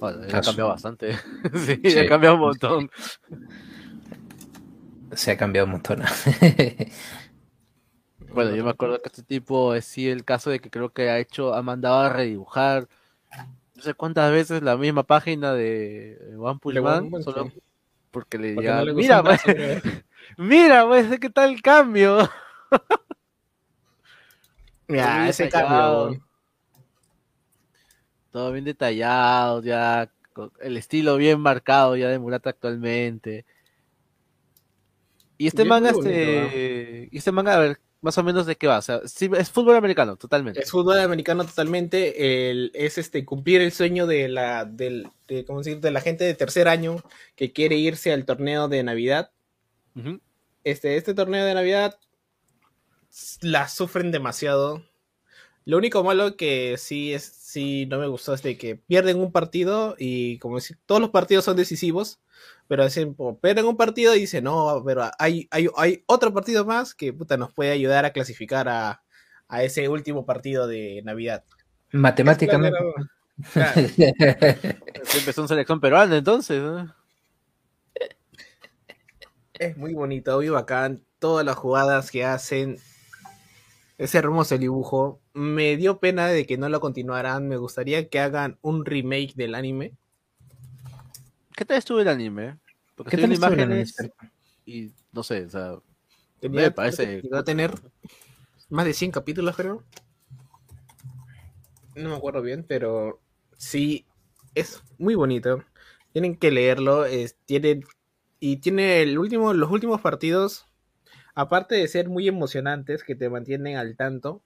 Speaker 2: Bueno, ya ha cambiado bastante. sí,
Speaker 3: Sí.
Speaker 2: ha cambiado un montón.
Speaker 3: Se ha cambiado un montón.
Speaker 2: Bueno, yo me acuerdo que este tipo es sí el caso de que creo que ha hecho, ha mandado a redibujar no sé cuántas veces la misma página de One Punch
Speaker 1: De One
Speaker 2: Man,
Speaker 1: Punch
Speaker 2: solo. Porque le
Speaker 1: Porque no le gusta
Speaker 2: mira, pues, mira, pues, ¿qué tal el cambio?
Speaker 1: Mira, ese
Speaker 2: detallado.
Speaker 1: cambio.
Speaker 2: Todo bien detallado, ya con el estilo bien marcado ya de Murata actualmente. Y este manga,
Speaker 1: bonito,
Speaker 2: este, y este manga, a ver, más o menos de qué va, o sea, sí, es fútbol americano, totalmente.
Speaker 1: Es fútbol americano totalmente. el- es este cumplir el sueño de la, del, de, ¿cómo decir? de la gente de tercer año que quiere irse al torneo de Navidad. Este, este torneo de Navidad la sufren demasiado. Lo único malo que sí es sí no me gustó es de que pierden un partido y como decir, todos los partidos son decisivos, pero dicen, pierden un partido y dicen, no, pero hay, hay, hay otro partido más que puta, nos puede ayudar a clasificar a, a ese último partido de Navidad.
Speaker 3: Matemáticamente.
Speaker 1: Claro,
Speaker 2: empezó en selección peruana entonces. ¿no?
Speaker 1: Es muy bonito, muy bacán. Todas las jugadas que hacen. Es hermoso el dibujo. Me dio pena de que no lo continuaran. Me gustaría que hagan un remake del anime.
Speaker 2: ¿Qué tal estuvo el anime? Porque
Speaker 3: ¿Qué tal el
Speaker 2: imágenes y no sé, o sea,
Speaker 1: Tenía,
Speaker 2: Me parece-
Speaker 1: Llegó a tener más de 100 capítulos, creo. No me acuerdo bien, pero sí, es muy bonito. Tienen que leerlo. Es, tienen, y tiene el último, los últimos partidos, aparte de ser muy emocionantes, que te mantienen al tanto,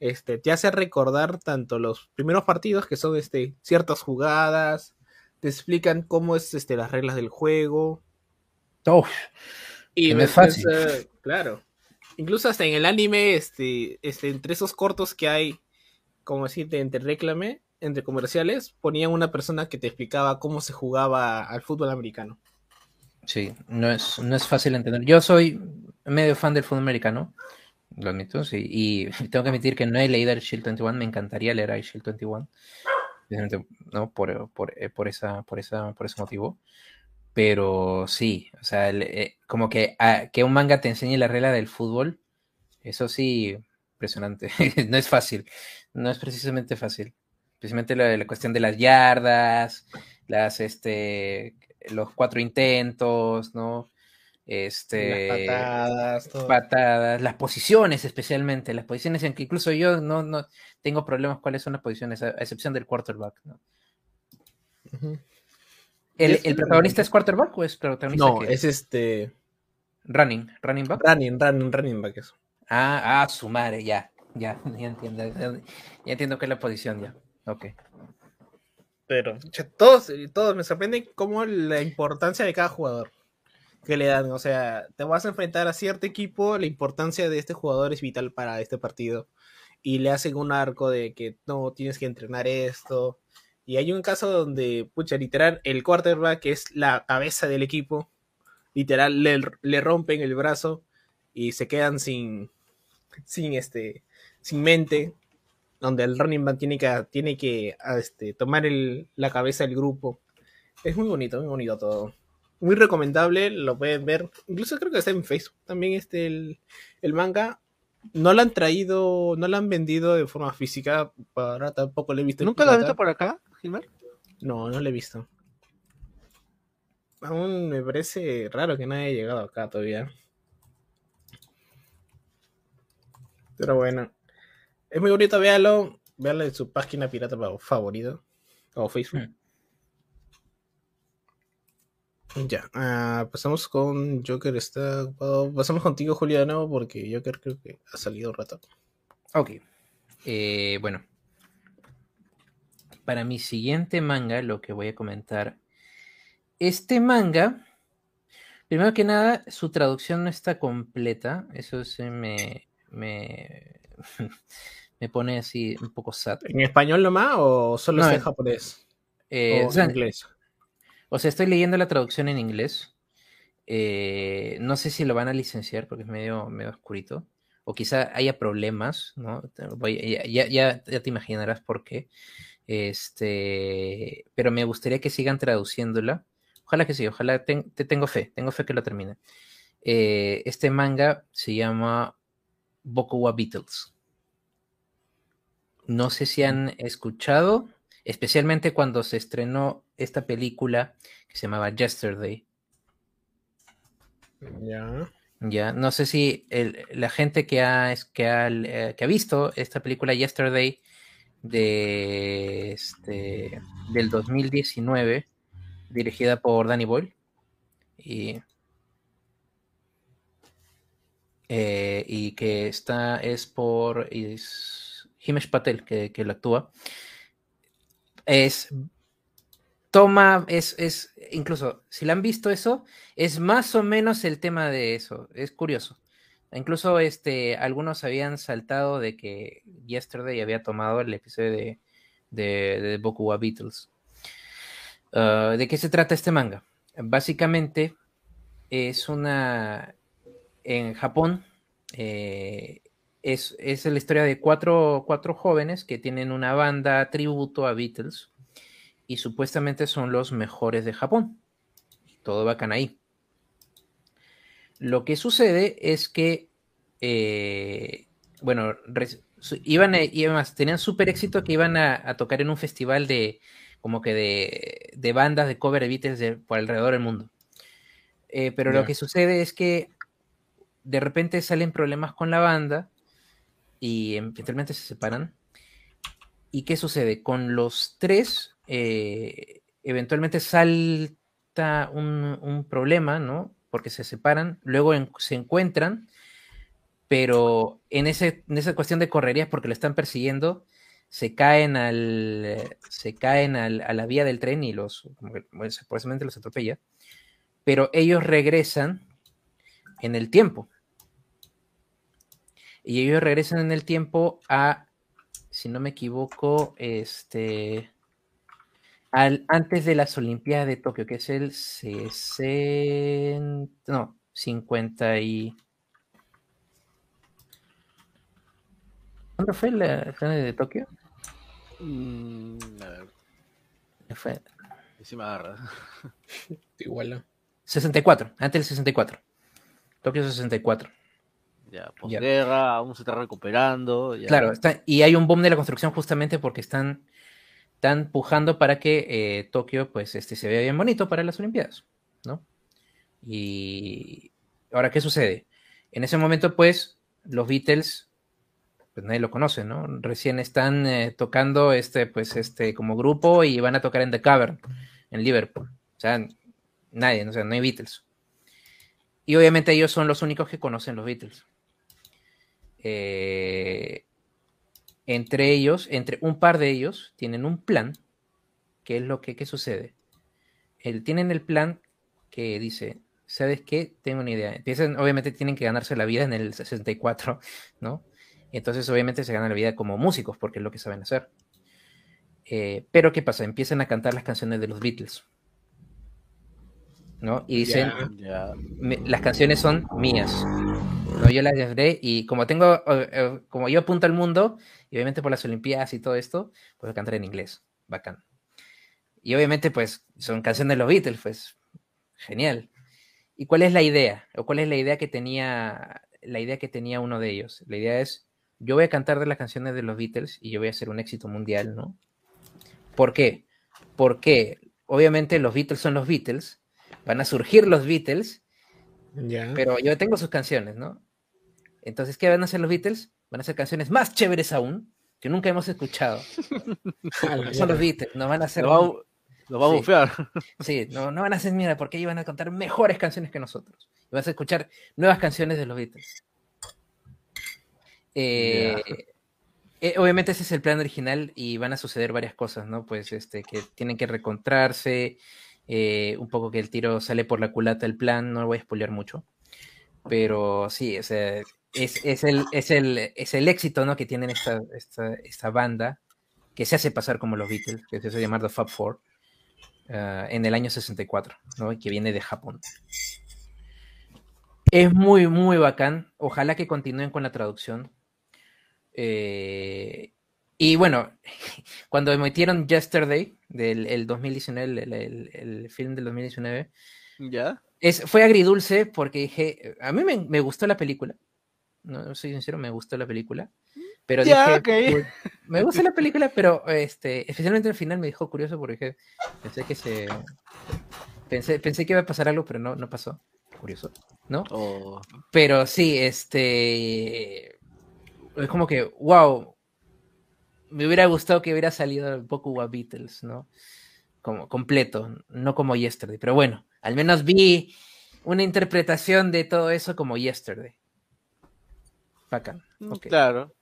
Speaker 1: este, te hace recordar tanto los primeros partidos, que son este, ciertas jugadas, te explican cómo es este, las reglas del juego.
Speaker 3: Uf,
Speaker 1: Y
Speaker 3: no es fácil.
Speaker 1: eh, claro. Incluso hasta en el anime, este, este, entre esos cortos que hay, como decirte, entre reclame, entre comerciales, ponían una persona que te explicaba cómo se jugaba al fútbol americano.
Speaker 3: sí, no es, no es fácil entender. Yo soy medio fan del fútbol americano, lo admito, sí, y tengo que admitir que no he leído el Shield 21, me encantaría leer el Shield 21, precisamente, ¿no? Por, por, eh, por, esa, por, esa, por ese motivo. Pero sí, o sea, el, eh, como que, ah, que un manga te enseñe la regla del fútbol, eso sí, impresionante. no es fácil, no es precisamente fácil. Precisamente la, la cuestión de las yardas, las, este, los cuatro intentos, ¿no? Este,
Speaker 1: Las patadas, todo.
Speaker 3: patadas, las posiciones especialmente, las posiciones en que incluso yo no, no tengo problemas cuáles son las posiciones, a, a excepción del quarterback. ¿El, el protagonista es quarterback o es protagonista
Speaker 1: No, es este.
Speaker 3: running, running back?
Speaker 1: Running, running, running back. Eso.
Speaker 3: Ah, ah, su madre, ya, ya, ya entiendo, ya, ya entiendo que es la posición ya. Ok.
Speaker 1: Pero todos, todos me sorprende cómo la importancia de cada jugador que le dan. O sea, te vas a enfrentar a cierto equipo, la importancia de este jugador es vital para este partido. Y le hacen un arco de que no tienes que entrenar esto. Y hay un caso donde, pucha, literal, el quarterback es la cabeza del equipo. Literal, le, le rompen el brazo y se quedan sin, sin este, sin mente donde el running back tiene que, tiene que este, tomar el, la cabeza del grupo. Es muy bonito, muy bonito todo. Muy recomendable, lo pueden ver. Incluso creo que está en Facebook. También este, el, el manga. No lo han traído, no lo han vendido de forma física. Para tampoco lo he visto.
Speaker 2: ¿Nunca lo has visto por acá, Gilmar?
Speaker 1: No, no lo he visto. Aún me parece raro que no haya llegado acá todavía. Pero bueno. Es muy bonito, véalo. Véalo en su página pirata favorita. O Facebook. Ya. ah, pasamos con Joker. Está ocupado. Pasamos contigo, nuevo, porque Joker creo que ha salido un rato.
Speaker 3: Ok. Eh, bueno. Para mi siguiente manga, lo que voy a comentar. Este manga Primero que nada, su traducción no está completa. Eso se me, me, me pone así un poco sad.
Speaker 4: ¿En español nomás o solo
Speaker 3: No,
Speaker 4: está
Speaker 3: en-
Speaker 4: japonés?
Speaker 3: Eh,
Speaker 4: o en inglés.
Speaker 3: O sea, estoy leyendo la traducción en inglés. Eh, no sé si lo van a licenciar porque es medio, medio oscurito. O quizá haya problemas, ¿no? Ya, ya, ya- te imaginarás por qué. Este, pero me gustaría que sigan traduciéndola. Ojalá que sí, ojalá te tengo fe, tengo fe que lo termine. Eh, este manga se llama Boku wa Beatles. No sé si han escuchado, especialmente cuando se estrenó esta película que se llamaba Yesterday.
Speaker 4: Ya.
Speaker 3: Ya, no sé si el- la gente que ha, que, ha, eh, que ha visto esta película Yesterday de este, del 2019, dirigida por Danny Boyle, y, eh, y que está, es por es Himesh Patel, que, que lo actúa. Es toma, es, es, incluso si la han visto eso, es más o menos el tema de eso. Es curioso. Incluso este, algunos habían saltado de que Yesterday había tomado el episodio de, de, de Boku wa Beatles. Ah, ¿De qué se trata este manga? Básicamente es una... En Japón eh, es, es la historia de cuatro, cuatro jóvenes que tienen una banda tributo a Beatles y supuestamente son los mejores de Japón. Todo bacán ahí. Lo que sucede es que, eh, bueno, iban, a- iban a- tenían súper éxito que iban a, a tocar en un festival de, como que de, de bandas de cover de Beatles de- por alrededor del mundo. Eh, pero lo que sucede es que de repente salen problemas con la banda y eventualmente se separan. ¿Y qué sucede? Con los tres, eh, eventualmente salta un, un problema, ¿no? Porque se separan, luego se encuentran, pero en, ese, en esa cuestión de correrías, porque lo están persiguiendo, se caen al se caen al- a la vía del tren y los supuestamente los atropella pero ellos regresan en el tiempo y ellos regresan en el tiempo a si no me equivoco este al antes de las Olimpiadas de Tokio que es el 60 no 50 y ¿Cuándo fue la la de Tokio?
Speaker 2: Mm, a ver,
Speaker 3: Fue
Speaker 2: agarra.
Speaker 4: Igual. ¿no?
Speaker 3: 64, antes del 64. Tokio 64.
Speaker 2: Ya, posguerra, aún se está recuperando. ya.
Speaker 3: Claro, está- y hay un boom de la construcción justamente porque están, están pujando para que eh, Tokio pues, este, se vea bien bonito para las Olimpiadas, ¿no? Y ahora, ¿qué sucede? En ese momento, pues, los Beatles, pues nadie lo conoce, ¿no? Recién están eh, tocando este, pues, este, como grupo y van a tocar en The Cavern, en Liverpool. O sea, nadie, o sea, no hay Beatles. Y obviamente ellos son los únicos que conocen los Beatles. Eh, entre ellos, entre un par de ellos, tienen un plan. ¿Qué es lo que qué sucede? El, tienen el plan que dice, ¿sabes qué? Tengo una idea. Empiezan, obviamente tienen que ganarse la vida en el 64, ¿no? Entonces, obviamente se ganan la vida como músicos, porque es lo que saben hacer. Eh, pero, ¿qué pasa? Empiezan a cantar las canciones de los Beatles. ¿No? Y dicen, me- las canciones son mías. ¿no? Yo las grabé y como tengo, eh, como yo apunto al mundo, y obviamente por las Olimpiadas y todo esto, pues cantar en inglés. Bacán. Y obviamente, pues, son canciones de los Beatles, pues, genial. ¿Y cuál es la idea? ¿O cuál es la idea que tenía, la idea que tenía uno de ellos? La idea es, yo voy a cantar de las canciones de los Beatles y yo voy a hacer un éxito mundial, ¿no? ¿Por qué? Porque obviamente los Beatles son los Beatles, van a surgir los Beatles,
Speaker 4: Ya.
Speaker 3: pero yo tengo sus canciones, ¿no? Entonces, ¿qué van a hacer los Beatles? Van a hacer canciones más chéveres aún, que nunca hemos escuchado. Son los. Beatles, no van a hacer...
Speaker 2: lo va, a- lo va a
Speaker 3: Sí.
Speaker 2: bufear.
Speaker 3: Sí, no, no van a hacer mierda, porque ellos van a cantar mejores canciones que nosotros. Y vas a escuchar nuevas canciones de los Beatles. Eh, eh, obviamente ese es el plan original y van a suceder varias cosas, ¿no? Pues este, que tienen que reencontrarse Eh, un poco que el tiro sale por la culata el plan, no lo voy a spoilear mucho. Pero sí, o sea, es, es, el, es, el, es el éxito ¿no? que tienen esta, esta, esta banda que se hace pasar como los Beatles, que se hace llamar The Fab Four, uh, en el año 64, ¿no? Y que viene de Japón. Es muy, muy bacán. Ojalá que continúen con la traducción. Eh, y bueno, cuando emitieron Yesterday, del el 2019, el, el, el, film del 2019,
Speaker 2: ¿Ya?
Speaker 3: Es, fue agridulce porque dije, a mí me, me gustó la película. No, soy sincero, me gustó la película. Pero
Speaker 2: Ya,
Speaker 3: dije,
Speaker 2: ok.
Speaker 3: "Uy, me gusta la película, pero este, especialmente al final me dejó curioso porque pensé que se. Pensé, pensé que iba a pasar algo, pero no, no pasó. Curioso, ¿no?
Speaker 2: O-
Speaker 3: Pero sí, este. Es como que, wow. Me hubiera gustado que hubiera salido un poco a Beatles, ¿no? Como completo, no como Yesterday. Pero bueno, al menos vi una interpretación de todo eso como Yesterday. Bacán. ok.
Speaker 2: Claro.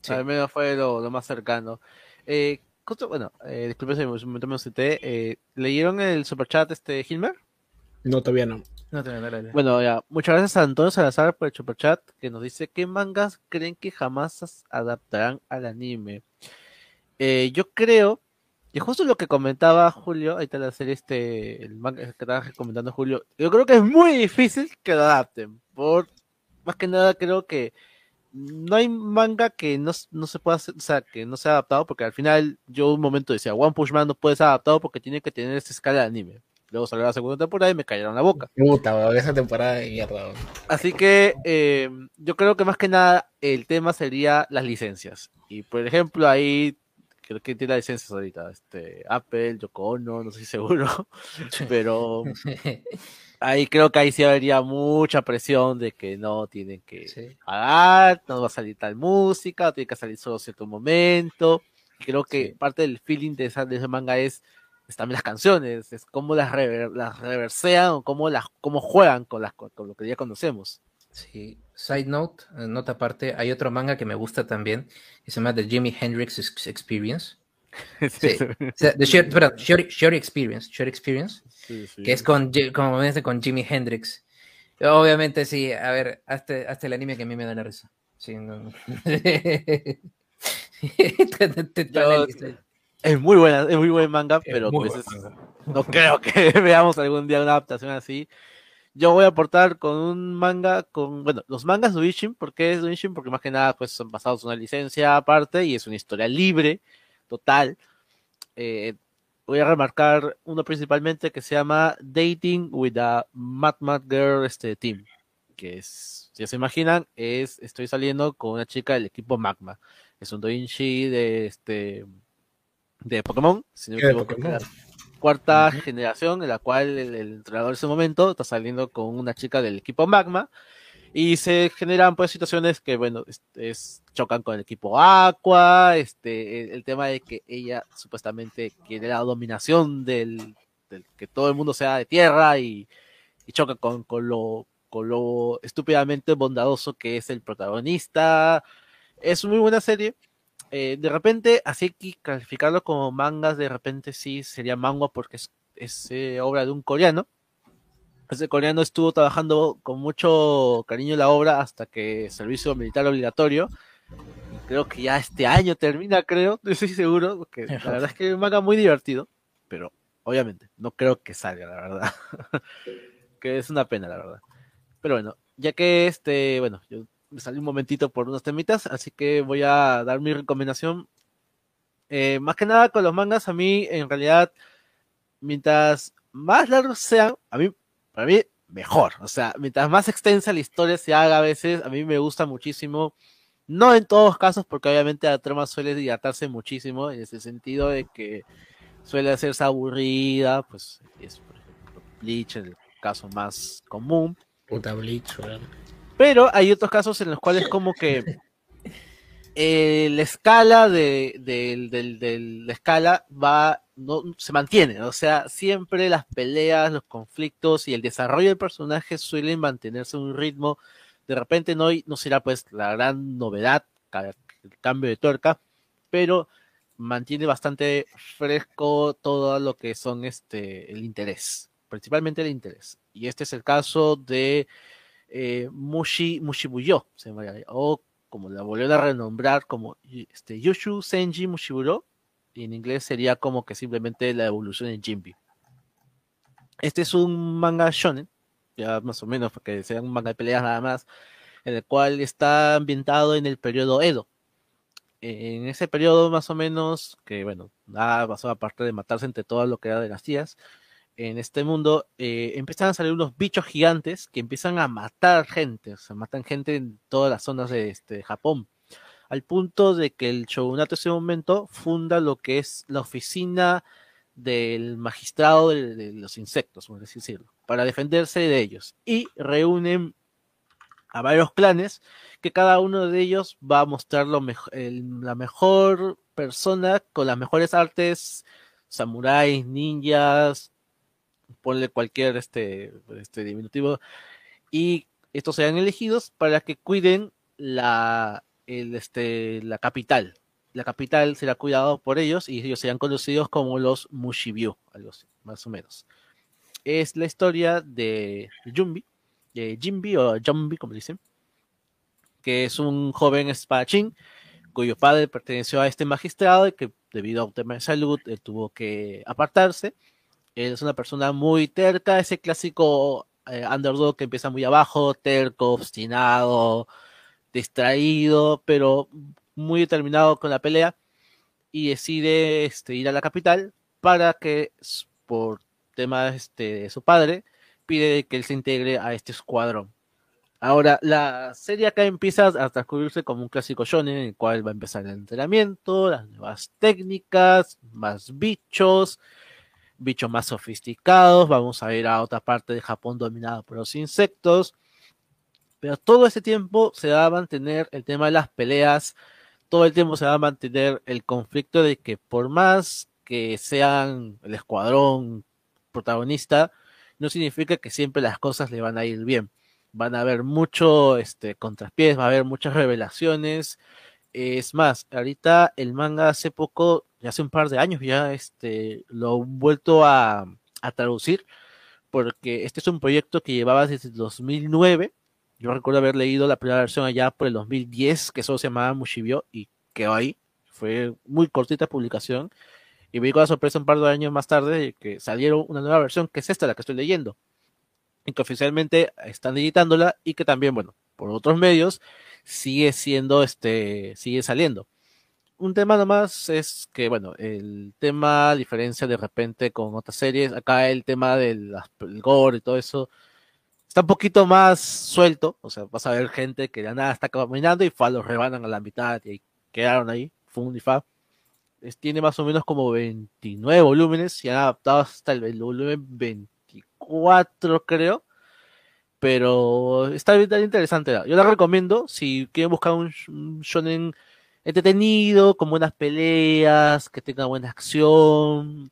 Speaker 3: Sí.
Speaker 2: Al menos fue lo, lo más cercano. Eh, bueno, eh, disculpen si momento me cité. Eh, ¿Leyeron el superchat este Hilmer?
Speaker 4: No, todavía no.
Speaker 2: Bueno, ya, muchas gracias a Antonio Salazar por el superchat que nos dice ¿qué mangas creen que jamás adaptarán al anime? Eh, yo creo, y justo lo que comentaba Julio, ahí está la serie este, el manga que estaba comentando Julio, yo creo que es muy difícil que lo adapten, por más que nada creo que no hay manga que no, no se pueda hacer, o sea, que no sea adaptado, porque al final yo un momento decía, One Punch Man no puede ser adaptado porque tiene que tener esta escala de anime. Luego salió la segunda temporada y me cayeron la boca.
Speaker 4: Puta, weón, esa temporada de mierda.
Speaker 2: Así que eh, yo creo que más que nada el tema sería las licencias. Y por ejemplo, ahí creo que tiene las licencias ahorita. Este, Apple, Yoko Ono, no estoy seguro. Pero ahí creo que ahí sí habría mucha presión de que no tienen que
Speaker 3: Sí.
Speaker 2: pagar, no va a salir tal música, tiene que salir solo cierto momento. Creo que
Speaker 3: Sí.
Speaker 2: parte del feeling de, esa, de ese manga es también las canciones, es cómo las, rever- las reversean o cómo, las, cómo juegan con, las, con lo que ya conocemos.
Speaker 3: Sí. Side note, nota aparte, hay otro manga que me gusta también, que se llama The Jimi Hendrix Ex- Experience. Sí. O sea, The Short, perdón, Short, Short Experience, Short Experience,
Speaker 2: Sí, sí.
Speaker 3: que es con, como ves, con Jimi Hendrix. Obviamente, sí, a ver, hasta, hasta el anime que a mí me da la risa. Sí, no. Te- te- te-
Speaker 2: Yo-. Es muy buena, es muy buen manga,
Speaker 3: Es
Speaker 2: pero pues, es-
Speaker 3: manga.
Speaker 2: no creo que veamos algún día una adaptación así. Yo voy a aportar con un manga con, bueno, los mangas de Uishin, ¿por qué es Uishin? Porque más que nada pues son basados en una licencia aparte y es una historia libre, total. Eh, voy a remarcar uno principalmente que se llama Dating with a Mad Mad Girl este, Team, que es, si se imaginan, es estoy saliendo con una chica del equipo Magma. Es un doujinshi de este de Pokémon, si no me equivoco, la cuarta
Speaker 3: Ujú.
Speaker 2: generación en la cual el, el entrenador en ese momento está saliendo con una chica del equipo Magma y se generan pues situaciones que bueno es, es- chocan con el equipo Aqua este el, el tema de que ella supuestamente quiere la dominación del, del que todo el mundo sea de tierra y, y choca con, con lo con lo estúpidamente bondadoso que es el protagonista es una muy buena serie eh, de repente, así que calificarlo como mangas, de repente sí sería manga porque es, es, eh, obra de un coreano. Ese coreano estuvo trabajando con mucho cariño la obra hasta que servicio militar obligatorio. Creo que ya este año termina, creo, no estoy seguro, porque la verdad es que es un manga muy divertido, pero obviamente no creo que salga, la verdad. que es una pena, la verdad. Pero bueno, ya que este, bueno, yo me salí un momentito por unos temitas, así que voy a dar mi recomendación. Eh, más que nada con los mangas, a mí en realidad, mientras más largos sean, a mí, para mí, mejor. O sea, mientras más extensa la historia se haga a veces, a mí me gusta muchísimo. No en todos casos, porque obviamente la trama suele dilatarse muchísimo, en ese sentido de que suele hacerse aburrida, pues es por ejemplo Bleach, el caso más común.
Speaker 4: Puta Bleach, weón.
Speaker 2: Pero hay otros casos en los cuales como que eh, la escala de, la escala va, no, se mantiene, o sea, siempre las peleas, los conflictos y el desarrollo del personaje suelen mantenerse a un ritmo, de repente no, no será pues la gran novedad, el cambio de tuerca, pero mantiene bastante fresco todo lo que son este el interés, principalmente el interés. Y este es el caso de eh, Mushi Mushibuyo, o como la volvieron a renombrar como este, Yushu Senji Mushiburo, y en inglés sería como que simplemente la evolución de Jinbi. Este es un manga shonen, ya más o menos, porque sea un manga de peleas nada más, en el cual está ambientado en el periodo Edo. En ese periodo más o menos, que bueno, nada pasó aparte de matarse entre todo lo que era dinastías, en este mundo eh, empiezan a salir unos bichos gigantes que empiezan a matar gente, o matan gente en todas las zonas de este, Japón, al punto de que el shogunato en ese momento funda lo que es la oficina del magistrado de, los insectos, por así decirlo, para defenderse de ellos, y reúnen a varios clanes que cada uno de ellos va a mostrar lo la mejor persona con las mejores artes, samuráis, ninjas, ponle cualquier este, este diminutivo, y estos serán elegidos para que cuiden la, el, este, la capital. La capital será cuidada por ellos y ellos serán conocidos como los Mushibyu, algo más o menos. Es la historia de Jumbi, de Jimbi o Jumbi, como dicen, que es un joven espadachín cuyo padre perteneció a este magistrado y que debido a un tema de salud él tuvo que apartarse. Es una persona muy terca, ese clásico eh, underdog que empieza muy abajo, terco, obstinado, distraído, pero muy determinado con la pelea y decide este, ir a la capital para que por temas este, de su padre pide que él se integre a este escuadrón. Ahora, la serie acá empieza a transcurrirse como un clásico shonen en el cual va a empezar el entrenamiento, las nuevas técnicas, más bichos, bichos más sofisticados, vamos a ir a otra parte de Japón dominada por los insectos, pero todo ese tiempo se va a mantener el tema de las peleas, todo el tiempo se va a mantener el conflicto de que por más que sean el escuadrón protagonista, no significa que siempre las cosas le van a ir bien. Van a haber mucho este, contrapiés, va a haber muchas revelaciones. Es más, ahorita el manga hace poco, ya hace un par de años ya, este, lo han vuelto a, traducir, porque este es un proyecto que llevaba desde el 2009. Yo recuerdo haber leído la primera versión allá por el 2010, que solo se llamaba Mushibyo, y quedó ahí. Fue muy cortita publicación. Y me con la sorpresa un par de años más tarde de que salieron una nueva versión, que es esta, la que estoy leyendo. Y que oficialmente están editándola y que también, bueno, por otros medios, sigue siendo, este, sigue saliendo. Un tema nomás es que, bueno, el tema, a diferencia de repente con otras series, acá el tema del el gore y todo eso, está un poquito más suelto, o sea, vas a ver gente que de nada está caminando y fa, los rebanan a la mitad y quedaron ahí, fun y fa. Es, tiene más o menos como 29 volúmenes y han adaptado hasta el volumen 24, creo. Pero está bien interesante. Yo la recomiendo si quieren buscar un, un shonen entretenido, con buenas peleas, que tenga buena acción.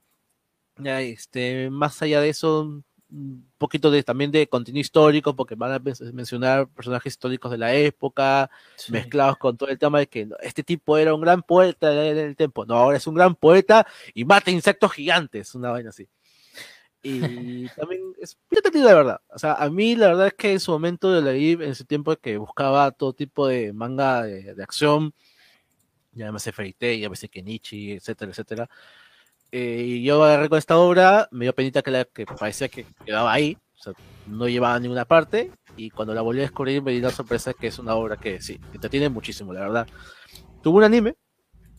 Speaker 2: Este, más allá de eso, un poquito de también de contenido histórico, porque van a men- mencionar personajes históricos de la época,
Speaker 3: Sí.
Speaker 2: mezclados con todo el tema de que este tipo era un gran poeta en el tiempo. No, ahora es un gran poeta y mata insectos gigantes, una vaina así. Y también es bien de verdad. O sea, a mí la verdad es que en su momento de leí, en ese tiempo que buscaba todo tipo de manga de, de acción, ya me sé Fairy ya me sé Kenichi, etcétera, etcétera. Eh, y yo agarré con esta obra, me dio penita que, la, que parecía que quedaba ahí, o sea, no llevaba a ninguna parte, y cuando la volví a descubrir me di la sorpresa que es una obra que sí, entretiene muchísimo, la verdad. Tuvo un anime,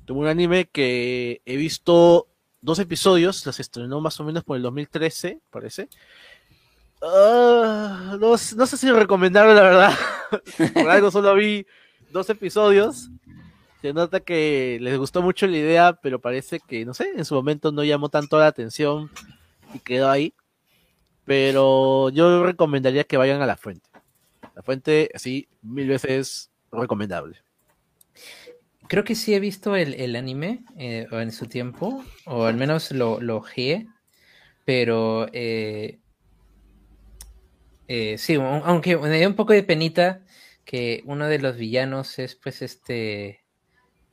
Speaker 2: tuvo un anime que he visto dos episodios, los estrenó más o menos por el 2013, parece. Ah, no, no sé si recomendarlo, la verdad. por algo solo vi dos episodios. Se nota que les gustó mucho la idea, pero parece que, no sé, en su momento no llamó tanto la atención y quedó ahí. Pero yo recomendaría que vayan a la fuente. La fuente, así, mil veces recomendable.
Speaker 3: Creo que sí he visto el, el anime eh, en su tiempo, o al menos lo, lo ojeé, pero eh, eh, sí, un- aunque me dio un poco de penita que uno de los villanos es pues este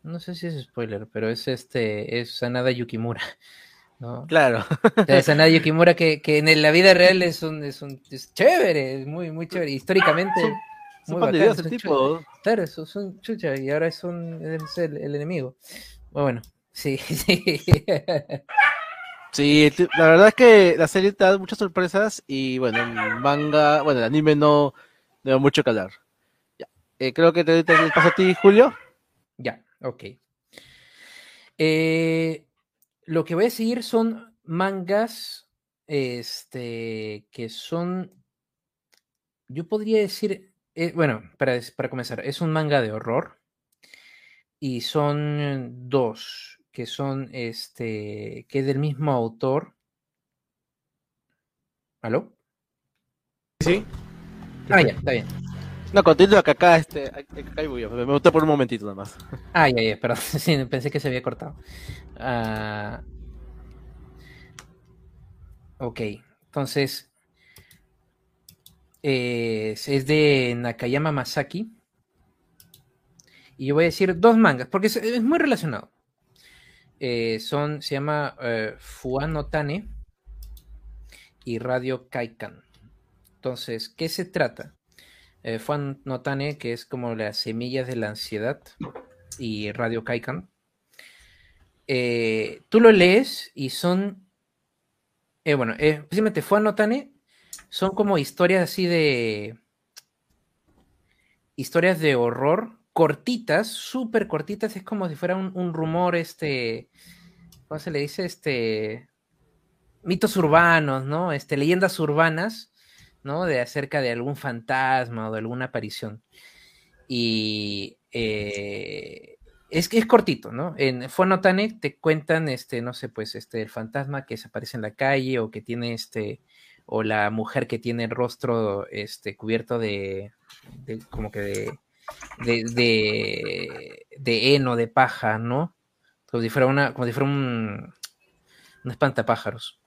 Speaker 3: no sé si es spoiler, pero es este, es Sanada Yukimura. ¿no?
Speaker 2: Claro.
Speaker 3: O sea, Sanada Yukimura que, que en la vida real es un, es un es chévere, es muy, muy chévere. Históricamente, muy
Speaker 2: de
Speaker 3: bacán,
Speaker 2: tipo.
Speaker 3: claro, es, es un chucha y ahora es un es el, el enemigo. Bueno, sí, sí.
Speaker 2: Sí, la verdad es que la serie te da muchas sorpresas y bueno, el manga, bueno, el anime no, no da mucho que hablar. Ya. Eh, creo que te, te paso a ti, Julio.
Speaker 3: Ya, ok. Eh, lo que voy a seguir son mangas, este, que son, yo podría decir, eh, bueno, para, para comenzar, es un manga de horror y son dos, que son, este, que es del mismo autor. ¿Aló?
Speaker 1: Sí.
Speaker 3: Ah, ya, está bien.
Speaker 2: No, continúa que acá, este, acá hay bulla. Me boté por un momentito nada más.
Speaker 3: Ah, ya, ya, perdón. Sí, pensé que se había cortado. Ah, ok, entonces eh, es de Nakayama Masaki. Y yo voy a decir dos mangas, porque es, muy relacionado. Eh, son, se llama eh, Fuano Tane y Radio Kaikan. Entonces, ¿qué se trata? Eh, Fuan no Tane, que es como las semillas de la ansiedad, y Radio Kaikan. Eh, tú lo lees y son. bueno, precisamente Fuan no Tane son como historias así de. Historias de horror cortitas, súper cortitas. Es como si fuera un, rumor, este. ¿Cómo se le dice? Este. Mitos urbanos, ¿no? Este, leyendas urbanas ¿no? De acerca de algún fantasma o de alguna aparición. Y eh, es que es cortito, ¿no? En Fonotane te cuentan, este, no sé, pues, este, el fantasma que se aparece en la calle o que tiene este, o la mujer que tiene el rostro, este, cubierto de, de como que de, de, de, de heno, de paja, ¿no? Como si fuera una, como si fuera un, un espantapájaros.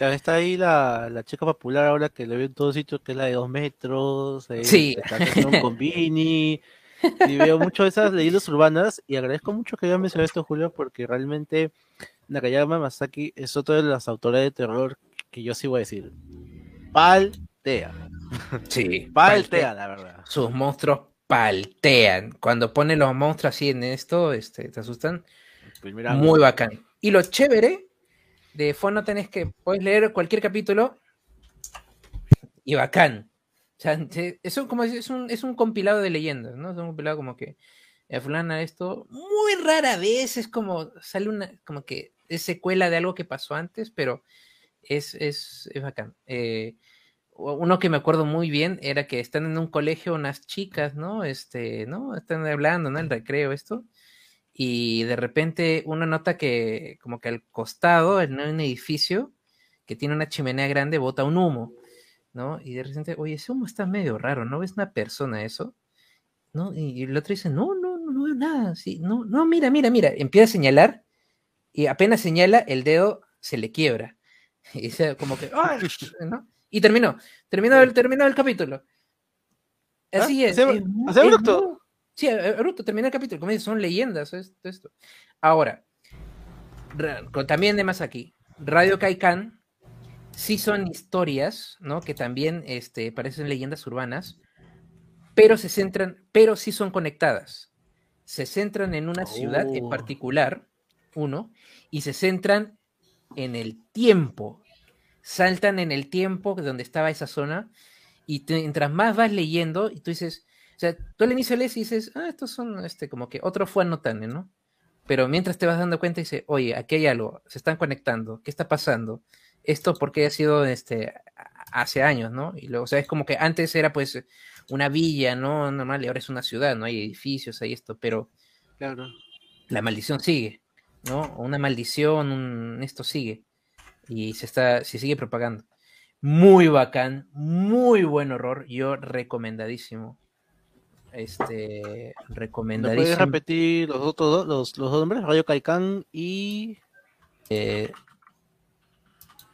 Speaker 2: Ya Está ahí la, la chica popular ahora que le veo en todos sitios, que es la de dos metros, eh,
Speaker 3: Sí.
Speaker 2: la con Vini, y veo mucho de esas leyendas urbanas, y agradezco mucho que hayas mencionado esto, Julio, porque realmente Nakayama Masaki es otro de las autoras de terror que yo sí voy a decir. Paltea,
Speaker 3: Sí,
Speaker 2: paltea, la verdad.
Speaker 3: sus monstruos paltean. Cuando ponen los monstruos así en esto, este, te asustan.
Speaker 2: Primera
Speaker 3: Muy bacán. Y lo chévere de Fono tenés que puedes leer cualquier capítulo y bacán. O sea, es un, como, es, un, es un compilado de leyendas, ¿no? Es un compilado como que eh, fulana esto muy rara vez es como sale una como que es secuela de algo que pasó antes, pero es, es, es bacán. Eh, uno que me acuerdo muy bien era que están en un colegio unas chicas, ¿no? Este, ¿no? Están hablando, ¿no? El recreo, esto. Y de repente uno nota que como que al costado, en un edificio que tiene una chimenea grande, bota un humo, ¿no? Y de repente, oye, ese humo está medio raro, ¿no ves una persona eso? ¿No? Y, y el otro dice, no, no, no, no veo nada, sí, no, no, mira, mira, mira, empieza a señalar y apenas señala, el dedo se le quiebra. Y dice como que, ¡ay! ¿no? Y terminó, terminó el, terminó el capítulo. Así
Speaker 2: ¿Ah?
Speaker 3: es.
Speaker 2: ¿Así-
Speaker 3: es
Speaker 2: así
Speaker 3: es Sí, a- abrupto, terminó el capítulo. Como dices, son leyendas esto, esto. Ahora, también de más aquí, Radio Kaikan sí son historias, ¿no? Que también este, parecen leyendas urbanas, pero se centran, pero sí son conectadas. Se centran en una ciudad en
Speaker 2: Oh.
Speaker 3: particular, uno, y se centran en el tiempo. Saltan en el tiempo donde estaba esa zona, y mientras más vas leyendo, y tú dices, o sea, tú al inicio lees y dices, ah, estos son este, como que otro fue anotando, ¿no? Pero mientras te vas dando cuenta, dice, oye, aquí hay algo, se están conectando, ¿qué está pasando? Esto porque ha sido este, hace años, ¿no? Y luego, o sea, es como que antes era pues una villa, ¿no? Normal, y ahora es una ciudad, ¿no? Hay edificios, hay esto, pero
Speaker 2: Claro.
Speaker 3: la maldición sigue, ¿no? Una maldición, un, esto sigue. Y se está, se sigue propagando. Muy bacán, muy buen horror, yo recomendadísimo. Este,
Speaker 2: ¿Me puedes
Speaker 3: recomendadísimo.
Speaker 2: repetir los otros dos, los, los dos nombres? Radio Kaikan y...
Speaker 3: Eh,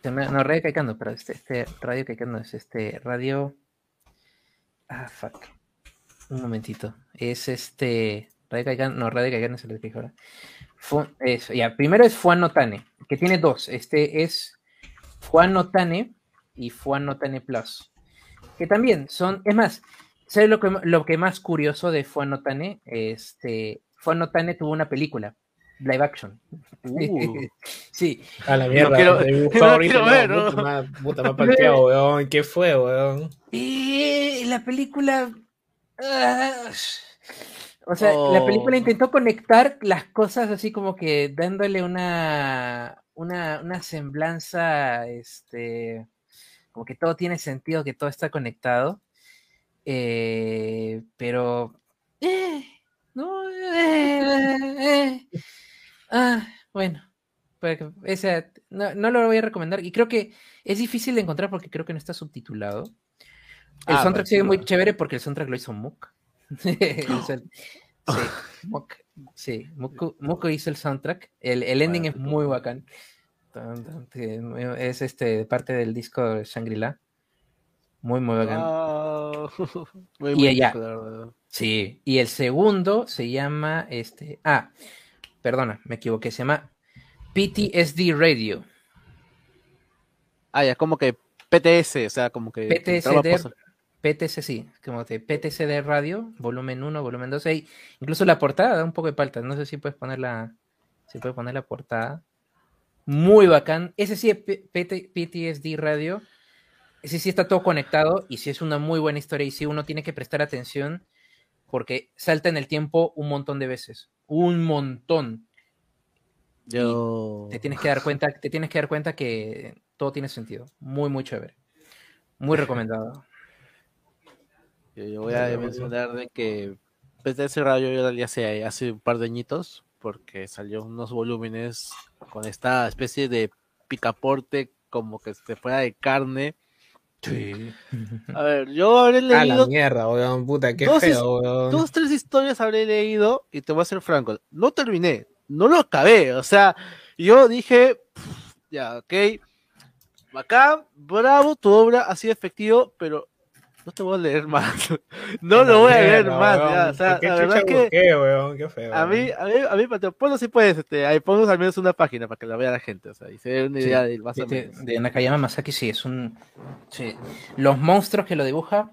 Speaker 3: no, Radio Caicando, pero este, este Radio Caicando es este Radio. Ah, fuck. Un momentito. Es este. Radek Aigan, no, Radek Aigan es el que dije ahora. Fu- es- ya, primero es Fuan Notane, que tiene dos. Este es Juan Notane y Juan Notane Plus. Que también son, es más, ¿sabes lo que, lo que más curioso de Fuan Notane? Este, Fuan Notane tuvo una película, live action.
Speaker 2: Uh.
Speaker 3: sí,
Speaker 4: A la mierda.
Speaker 2: quiero- no
Speaker 4: ahorita,
Speaker 2: quiero
Speaker 4: no,
Speaker 2: ver, ¿no?
Speaker 4: Puta, más, puta, más palteado, weón. ¿Qué fue, weón?
Speaker 3: Y la película. ah, o sea, la película
Speaker 2: Oh.
Speaker 3: intentó conectar las cosas así como que dándole una, una, una semblanza, este, como que todo tiene sentido, que todo está conectado. eh, pero. eh, no, eh, ah, bueno. esa- no, no lo voy a recomendar. Y creo que es difícil de encontrar porque creo que no está subtitulado. El
Speaker 2: Ah,
Speaker 3: soundtrack
Speaker 2: pues,
Speaker 3: sigue muy
Speaker 2: no.
Speaker 3: chévere porque el soundtrack lo hizo Mook. El- sí, Mook- Mook hizo el soundtrack. El, el ending es muy bacán. Es este parte del disco de Shangri-La. Muy, muy bacán.
Speaker 2: Ah, muy
Speaker 3: Y ella-. Sí, y el segundo se llama este. Ah, perdona, me equivoqué. Se llama PTSD Radio.
Speaker 2: Ah, ya, como que PTS, o sea, como que.
Speaker 3: PTSD, PTC, sí, como de PTCD Radio, volumen 1, volumen 2. ahí incluso la portada da un poco de palta. No sé si puedes poner la, si puedes poner la portada. Muy bacán. Ese sí es PT PTSD Radio. Ese sí está todo conectado y sí es una muy buena historia y sí uno tiene que prestar atención porque salta en el tiempo un montón de veces. Un montón.
Speaker 2: Yo.
Speaker 3: Te tienes que dar cuenta, te tienes que dar cuenta que todo tiene sentido. Muy, muy chévere. Muy recomendado.
Speaker 2: Yo, voy a mencionar de que PTS Radio yo ya hace, hace un par de añitos, porque salió unos volúmenes con esta especie de picaporte como que se fuera de carne.
Speaker 3: Sí.
Speaker 2: A ver, yo habré
Speaker 4: A la
Speaker 2: leído
Speaker 4: mierda, weón. Puta, qué
Speaker 2: Dos
Speaker 4: feo, weón.
Speaker 2: dos, tres historias habré leído y te voy a ser franco, no terminé, no lo acabé, o sea, yo dije, "Pff, ya, ok, bacán, bravo, tu obra ha sido efectivo, pero no te voy a leer más, no lo voy a leer más,
Speaker 4: weón.
Speaker 2: ya, o sea,
Speaker 4: ¿Qué
Speaker 2: la verdad que
Speaker 4: busqué, weón? Qué feo.
Speaker 2: a mí, a mí, a mí, Mateo, ponlo si puedes, este, ahí ponnos al menos una página para que la vea la gente, o sea, y se dé una
Speaker 3: Sí,
Speaker 2: idea de más
Speaker 3: de,
Speaker 2: o
Speaker 3: de-
Speaker 2: menos.
Speaker 3: de Nakayama Masaki sí, es un... sí. Los monstruos que lo dibuja,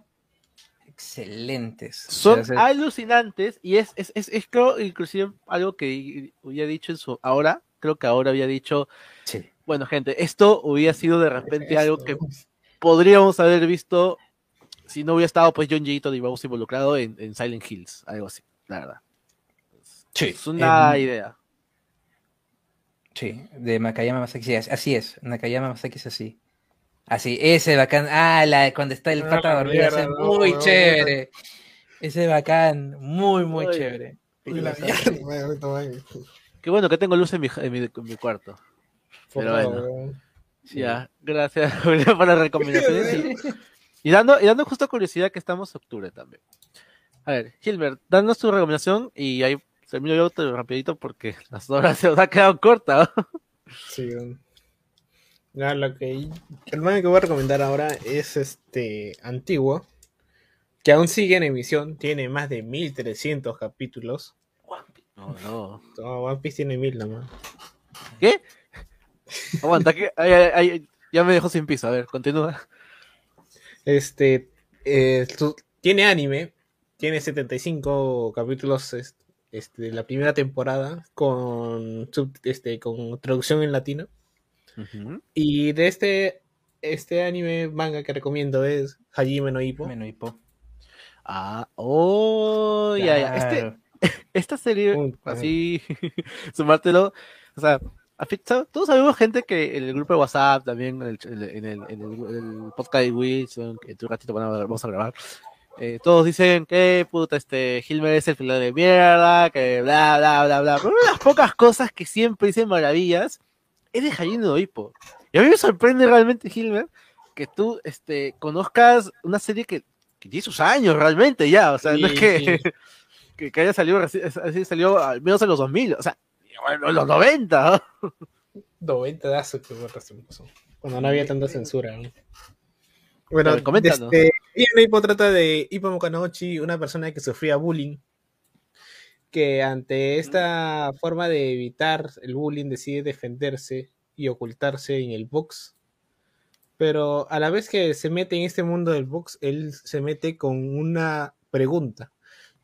Speaker 3: excelentes. O
Speaker 2: Son
Speaker 3: sea,
Speaker 2: alucinantes y es, es, es, es creo, inclusive algo que había dicho en su, ahora, creo que ahora había dicho,
Speaker 3: sí.
Speaker 2: Bueno, gente, esto hubiera sido de repente algo que podríamos haber visto si no hubiera estado pues John Gito de Rose involucrado en, en Silent Hills, algo así, la verdad.
Speaker 3: Sí,
Speaker 2: Es una
Speaker 3: em,
Speaker 2: idea.
Speaker 3: Sí, de Nakayama Masaki, sí, as- así es. Nakayama Masaki es así. Así, ese bacán. Ah, la, cuando está el
Speaker 4: Ah,
Speaker 3: pata
Speaker 4: la
Speaker 3: dormido, ese es
Speaker 4: no,
Speaker 3: muy
Speaker 4: no,
Speaker 3: chévere. Ese bacán, muy, muy
Speaker 2: Oye,
Speaker 3: chévere.
Speaker 2: Qué bueno que tengo luz en mi, en mi, en mi cuarto. Pero bueno. Ya, gracias por las recomendaciones. Y, dando, y dando justo curiosidad que estamos en octubre también. A ver, Gilbert, danos tu recomendación y ahí termino yo rapidito porque las horas se nos han quedado cortas. ¿no?
Speaker 4: Sí, lo que el manga que voy a recomendar ahora es este antiguo, que aún sigue en emisión, tiene más de 1300 capítulos.
Speaker 2: No, no.
Speaker 4: No, One Piece tiene 1000 nomás.
Speaker 2: ¿Qué? Aguanta, que ay, ay, ay, ya me dejó sin piso. A ver, continúa.
Speaker 4: Este eh, tiene anime, tiene 75 capítulos es- este, de la primera temporada con sub- este con traducción en latino. Y de este este anime manga que recomiendo es Hajime no Ippo.
Speaker 3: Bueno, hipo.
Speaker 2: Ah, oh, ya, ya. Este, esta serie, así, sumártelo, o sea, a fi- ¿sabes? todos sabemos gente que en el grupo de WhatsApp, también en el, en el, en el, en el- podcast de Wilson, que en un ratito vamos a grabar, eh, todos dicen que, puta, este, Hilmer es el filón de mierda, que bla, bla, bla, bla, pero una de las pocas cosas que siempre dicen maravillas es de Hajime no Ippo. Y a mí me sorprende realmente, Hilmer, que tú, este, conozcas una serie que, que tiene sus años realmente ya, o sea, no es
Speaker 4: Sí,
Speaker 2: que,
Speaker 4: sí.
Speaker 2: que, que haya salido, así salió al menos en los 2000, o sea, bueno, en los 90, ¿no?
Speaker 4: 90 de hace que. Cuando no había tanta censura. ¿no? Bueno, este, no Ippo trata de Ippo Mokanouchi, una persona que sufría bullying,
Speaker 1: que ante esta forma de evitar el bullying decide defenderse y ocultarse en el box. Pero a la vez que se mete en este mundo del box, él se mete con una pregunta,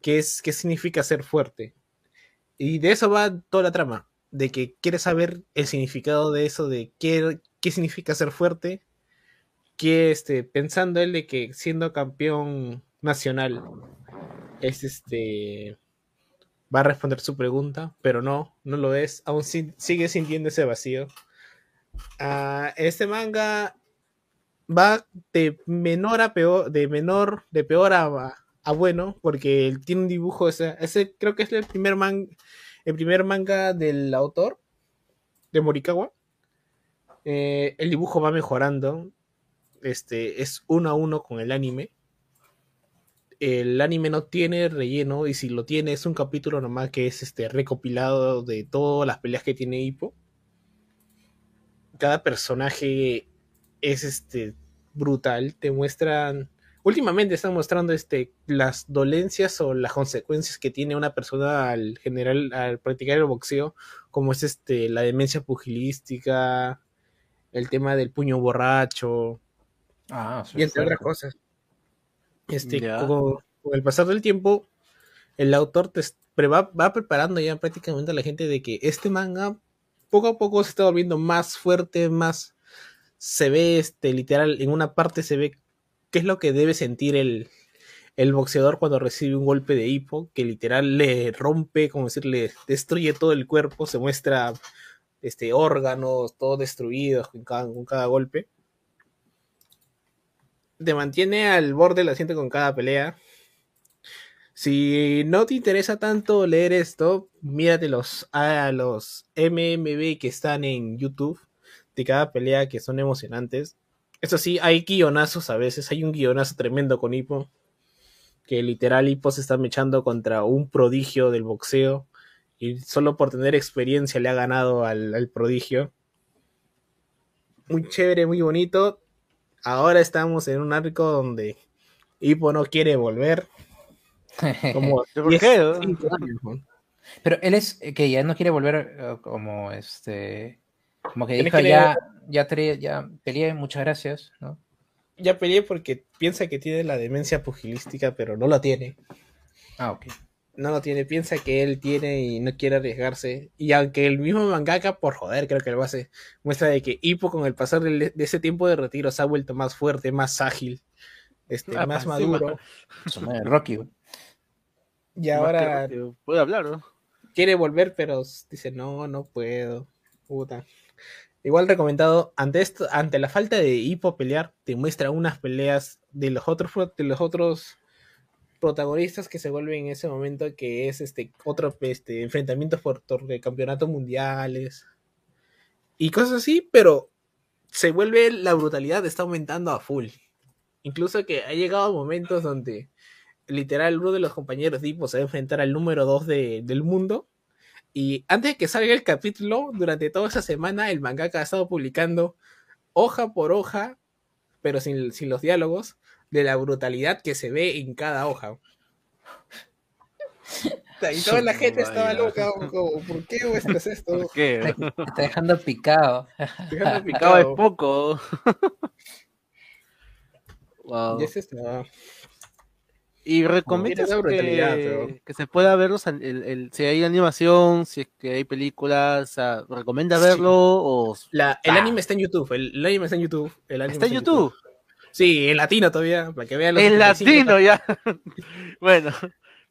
Speaker 1: que es ¿qué significa ser fuerte? Y de eso va toda la trama, de que quiere saber el significado de eso, de qué, qué significa ser fuerte, que este, pensando él de que siendo campeón nacional es este va a responder su pregunta, pero no, no lo es, aún sigue sintiendo ese vacío. Uh, este manga va de menor a peor, de menor, de peor a, a bueno, porque tiene un dibujo, ese, creo que es el primer, el primer manga del autor, de Morikawa. Eh, el dibujo va mejorando, este, es uno a uno con el anime el anime no tiene relleno y si lo tiene es un capítulo nomás que es este recopilado de todas las peleas que tiene Hippo. Cada personaje es este brutal, te muestran últimamente están mostrando este las dolencias o las consecuencias que tiene una persona al general al practicar el boxeo, como es este la demencia pugilística, el tema del puño borracho
Speaker 3: ah,
Speaker 1: y entre otras cosas. Este, con, el pasar del tiempo, el autor te va, va, preparando ya prácticamente a la gente de que este manga poco a poco se está volviendo más fuerte, más se ve este literal, en una parte se ve qué es lo que debe sentir el, el boxeador cuando recibe un golpe de hipo, que literal le rompe, como decirle, destruye todo el cuerpo, se muestra este órganos todos destruidos con cada, con cada golpe te mantiene al borde del asiento con cada pelea. Si no te interesa tanto leer esto, mírate los, a los MMB que están en YouTube de cada pelea que son emocionantes. Eso sí, hay guionazos a veces. Hay un guionazo tremendo con Hippo. Que literal Hippo se está mechando contra un prodigio del boxeo. Y solo por tener experiencia le ha ganado al, al prodigio. Muy chévere, muy bonito ahora estamos en un arco donde Hippo no quiere volver.
Speaker 3: Como ¿Por qué? Pero él es que ya no quiere volver eh, como este como que dijo ya, ya, ya peleé, muchas gracias, ¿no?
Speaker 1: Ya peleé porque piensa que tiene la demencia pugilística, pero no la tiene.
Speaker 3: Ah, ok
Speaker 1: no lo tiene, piensa que él tiene y no quiere arriesgarse. Y aunque el mismo mangaka, por joder, creo que lo hace, muestra de que Hippo con el pasar de, ese tiempo de retiro se ha vuelto más fuerte, más ágil, este, ah, más maduro.
Speaker 3: Rocky.
Speaker 1: Y ahora
Speaker 2: puede hablar, ¿no?
Speaker 1: Quiere volver, pero dice, no, no puedo. Puta. Igual recomendado, ante esto, ante la falta de Hippo pelear, te muestra unas peleas de los otros, de los otros protagonistas que se vuelven en ese momento, que es este otro este, enfrentamientos por campeonatos mundiales y cosas así, pero se vuelve la brutalidad está aumentando a full. Incluso que ha llegado momentos donde literal uno de los compañeros de se va a enfrentar al número 2 del mundo. Y antes de que salga el capítulo, durante toda esa semana, el mangaka ha estado publicando hoja por hoja, pero sin, sin los diálogos, de la brutalidad que se ve en cada hoja. Y toda la gente estaba loca, ¿por qué muestras esto?
Speaker 3: ¿Por qué? Está dejando picado.
Speaker 2: Dejando picado es poco.
Speaker 1: wow. Y es esto.
Speaker 2: Y recomiendas que, que, se pueda ver el, el, si hay animación, si es que hay películas, ¿recomienda verlo? O...
Speaker 1: La, el anime está en YouTube, el, anime está en YouTube. El
Speaker 2: ¿Está en YouTube?
Speaker 1: Sí, en latino todavía, para que vean
Speaker 2: los En latino ya. bueno,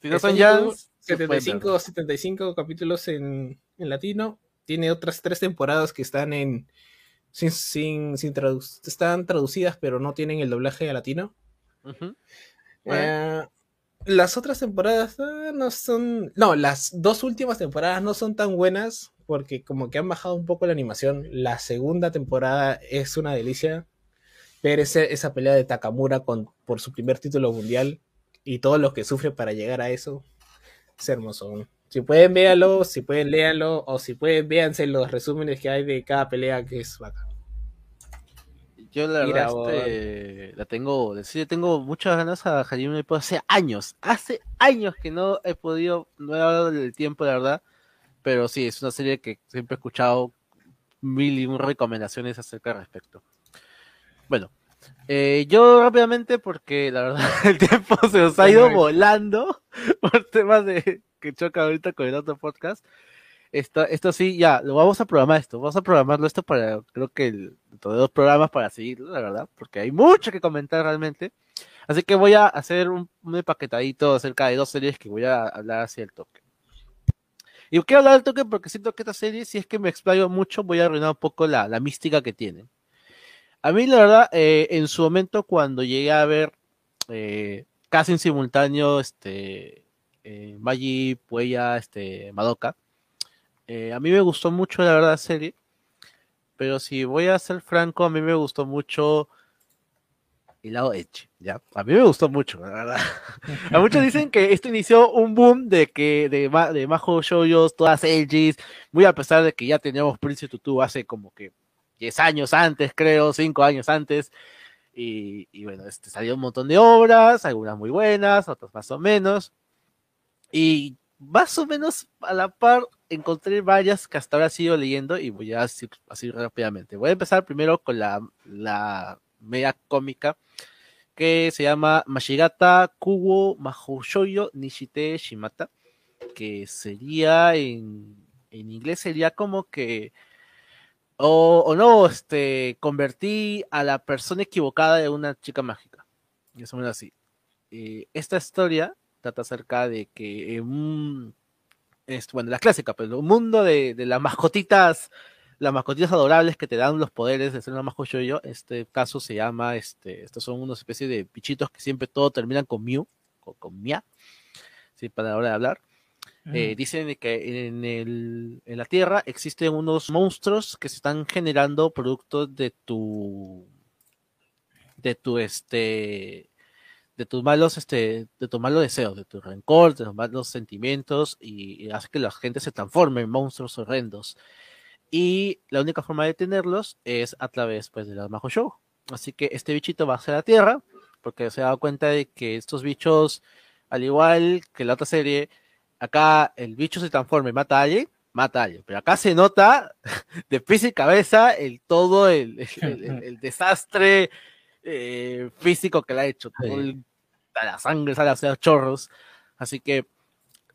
Speaker 2: si no son ya
Speaker 1: 75, 75 capítulos en, en, latino. Tiene otras tres temporadas que están en sin, sin, sin están traducidas, pero no tienen el doblaje a latino. Eh, las otras temporadas ah, no son. No, las dos últimas temporadas no son tan buenas. Porque como que han bajado un poco la animación. La segunda temporada es una delicia ver esa pelea de Takamura con, por su primer título mundial y todos los que sufre para llegar a eso, es hermoso. Si pueden, véanlo, si pueden, léanlo, o si pueden, véanse los resúmenes que hay de cada pelea, que es bacán.
Speaker 2: Yo la verdad este, la tengo, decir, tengo muchas ganas a Hajime no hace años, hace años que no he podido, no he dado el tiempo, la verdad, pero sí, es una serie que siempre he escuchado mil y un recomendaciones acerca al respecto. Bueno, eh, yo rápidamente, porque la verdad el tiempo se nos ha ido volando por temas de que choca ahorita con el otro podcast. Esto, esto sí, ya, lo vamos a programar esto, vamos a programarlo esto para, creo que el, todos dos programas para seguirlo, la verdad, porque hay mucho que comentar realmente. Así que voy a hacer un, un empaquetadito acerca de dos series que voy a hablar hacia el toque. Y quiero hablar del toque porque siento que esta serie, si es que me explayo mucho, voy a arruinar un poco la, la mística que tiene. A mí, la verdad, eh, en su momento, cuando llegué a ver eh, casi en simultáneo este, eh, Magi, Puella, este, Madoka, eh, a mí me gustó mucho, la verdad, serie. Pero si voy a ser franco, a mí me gustó mucho el lado Edge, ¿ya? A mí me gustó mucho, la verdad. a muchos dicen que esto inició un boom de que de, de Majo Shoyos, todas Edges, muy a pesar de que ya teníamos Prince Tutu hace como que 10 años antes, creo, 5 años antes. Y, y, bueno, este, salió un montón de obras, algunas muy buenas, otras más o menos. Y más o menos a la par encontré varias que hasta ahora sigo leyendo y voy a decir así rápidamente. Voy a empezar primero con la, la media cómica que se llama Mashigata Kubo Mahoshoyo Nishite Shimata, que sería en, en inglés sería como que o, o, no, este, convertí a la persona equivocada de una chica mágica. Y eso es así. Eh, esta historia trata acerca de que en un, es, bueno, la clásica, pero un mundo de, de, las mascotitas, las mascotitas adorables que te dan los poderes de ser una mascota yo, este caso se llama, este, estos son unas especies de bichitos que siempre todo terminan con Mew, con, con Mia, ¿sí? para la hora de hablar. Eh, dicen que en, el, en la Tierra existen unos monstruos que se están generando productos de tu de tu este de tus malos este de tus malos deseos, de tu rencor, de tus malos sentimientos y, y hace que la gente se transforme en monstruos horrendos. Y la única forma de tenerlos es a través pues de la Majo Show. Así que este bichito va hacia la Tierra porque se ha dado cuenta de que estos bichos al igual que la otra serie acá el bicho se transforma y mata a alguien, mata a alguien. Pero acá se nota de pies y cabeza el todo el, el, el, el desastre eh, físico que le ha hecho. Todo el, la sangre sale a hacer chorros. Así que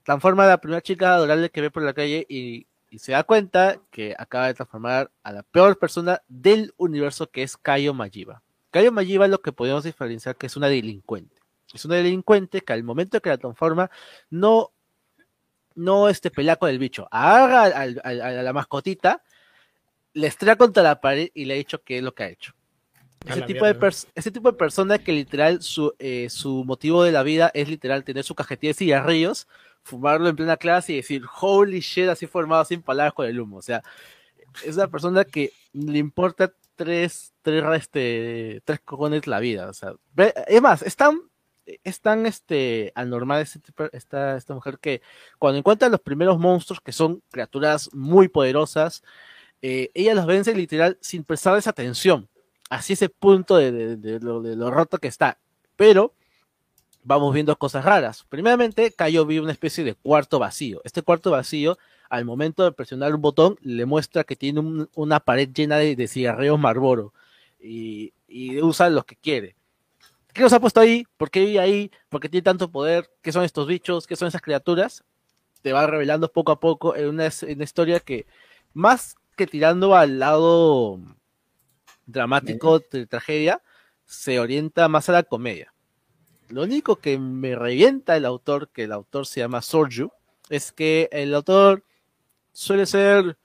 Speaker 2: transforma a la primera chica adorable que ve por la calle y, se da cuenta que acaba de transformar a la peor persona del universo que es Kaio Majiba. Kaio Majiba es lo que podemos diferenciar que es una delincuente. Es una delincuente que al momento que la transforma no no este pelea con el bicho, agarra a la mascotita, le estrella contra la pared y le ha dicho qué es lo que ha hecho. Ese tipo, de ese tipo de persona que literal su, eh, su motivo de la vida es literal tener su cajetilla de cigarrillos, fumarlo en plena clase y decir holy shit así formado sin palabras con el humo. O sea, es una persona que le importa tres, tres, este, tres cojones la vida. O sea, es más, es tan es tan este anormal este, esta, esta mujer que cuando encuentra los primeros monstruos que son criaturas muy poderosas, eh, ella los vence literal sin prestarles atención. Así ese punto de, lo, roto que está. Pero vamos viendo cosas raras. Primeramente, Cayo vi una especie de cuarto vacío. Este cuarto vacío, al momento de presionar un botón, le muestra que tiene un, una pared llena de, cigarrillos Marlboro y, y usa los que quiere ¿Qué nos ha puesto ahí? ¿Por qué vive ahí? ¿Por qué tiene tanto poder? ¿Qué son estos bichos? ¿Qué son esas criaturas? Te va revelando poco a poco en una, en una historia que, más que tirando al lado dramático de tragedia, se orienta más a la comedia. Lo único que me revienta el autor, que el autor se llama Sorju, es que el autor suele ser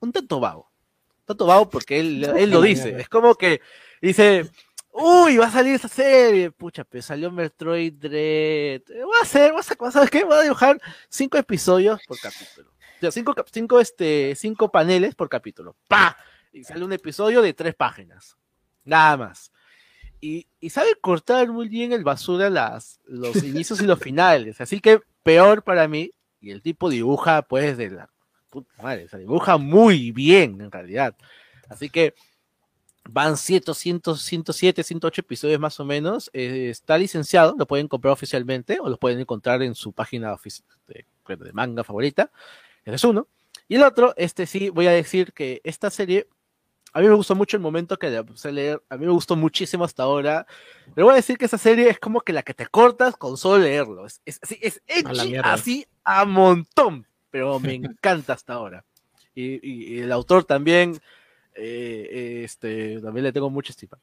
Speaker 2: un tanto vago. Un tanto vago porque él, él lo dice. Es como que dice, Uy, va a salir esa serie. Pucha, pero salió Metroid Dread. Voy a hacer, voy a, ¿sabes qué? Voy a dibujar cinco episodios por capítulo. O sea, cinco, cinco, este, cinco paneles por capítulo. ¡Pa! Y sale un episodio de tres páginas. Nada más. Y, y sabe cortar muy bien el basura las, los inicios y los finales. Así que peor para mí. Y el tipo dibuja, pues, de la puta madre. O sea, dibuja muy bien, en realidad. Así que van 100, 107, 108 episodios más o menos. Eh, está licenciado, lo pueden comprar oficialmente o lo pueden encontrar en su página de, de manga favorita. Ese es uno. Y el otro, este sí, voy a decir que esta serie, a mí me gustó mucho el momento que puse a leer, a mí me gustó muchísimo hasta ahora, pero voy a decir que esta serie es como que la que te cortas con solo leerlo, es, es, es, así a montón, pero me encanta hasta ahora. Y, el autor también, eh, este, también le tengo mucha estima.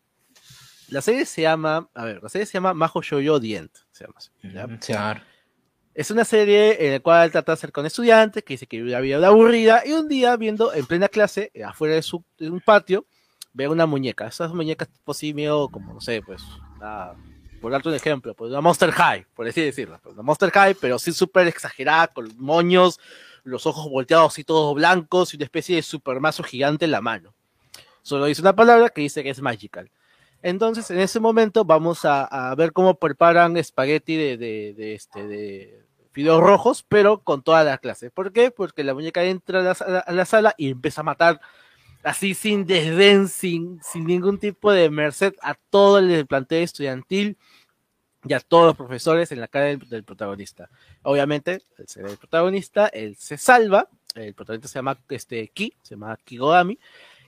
Speaker 2: La serie se llama, a ver, la serie se llama Majo Shoyo Dient, se llama así, es una serie en la cual trata de hacer con estudiantes que dice que vive una vida aburrida y un día viendo en plena clase, eh, afuera de, su, un patio, ve una muñeca. Esas muñecas tipo así medio como, no sé, pues, por darte un ejemplo, pues una Monster High, por así decirlo. Pues, una Monster High, pero sí súper exagerada, con moños, los ojos volteados y todos blancos y una especie de supermazo gigante en la mano. Solo dice una palabra que dice que es magical. Entonces, en ese momento vamos a, ver cómo preparan espagueti de, de, este, de, fideos rojos, pero con toda la clase. ¿Por qué? Porque la muñeca entra a la, sala y empieza a matar así sin desdén, sin, sin ningún tipo de merced a todo el plantel estudiantil y a todos los profesores en la cara del, protagonista. Obviamente, el, el protagonista, él se salva, el protagonista se llama este, Ki, se llama Kigogami,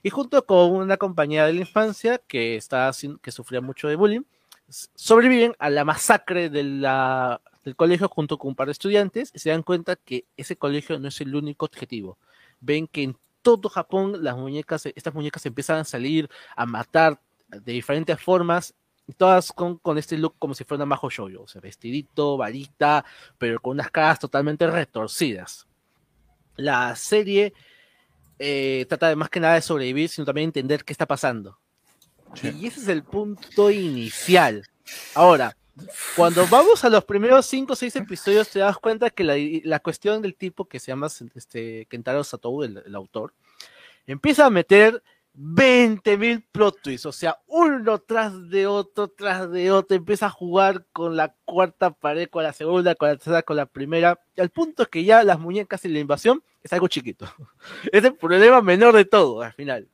Speaker 2: y junto con una compañera de la infancia que, está, que sufría mucho de bullying, sobreviven a la masacre de la el colegio junto con un par de estudiantes y se dan cuenta que ese colegio no es el único objetivo. Ven que en todo Japón las muñecas, estas muñecas empiezan a salir a matar de diferentes formas, todas con, con este look como si fuera una majo shoujo, o sea, vestidito, varita, pero con unas caras totalmente retorcidas. La serie eh, trata de más que nada de sobrevivir, sino también entender qué está pasando. Y ese es el punto inicial. Ahora, cuando vamos a los primeros 5 o 6 episodios, te das cuenta que la, la, cuestión del tipo que se llama este, Kentaro Satou, el, el autor, empieza a meter 20.000 plot twists, o sea, uno tras de otro, tras de otro, empieza a jugar con la cuarta pared, con la segunda, con la tercera, con la primera, al punto que ya las muñecas y la invasión es algo chiquito. Es el problema menor de todo, al final.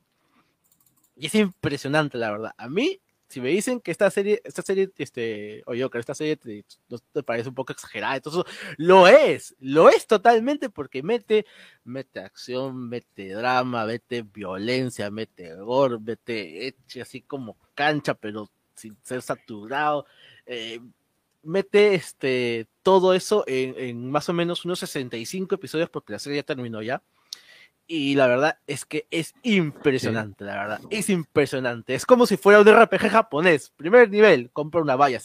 Speaker 2: Y es impresionante, la verdad. A mí si me dicen que esta serie, esta serie, este, o yo que esta serie te, te, parece un poco exagerada, entonces lo es, lo es totalmente porque mete, mete acción, mete drama, mete violencia, mete gore, mete eche así como cancha, pero sin ser saturado, eh, mete este todo eso en, en, más o menos unos 65 episodios porque la serie ya terminó ya y la verdad es que es impresionante, la verdad, es impresionante. Es como si fuera un RPG japonés. Primer nivel, compra una valla.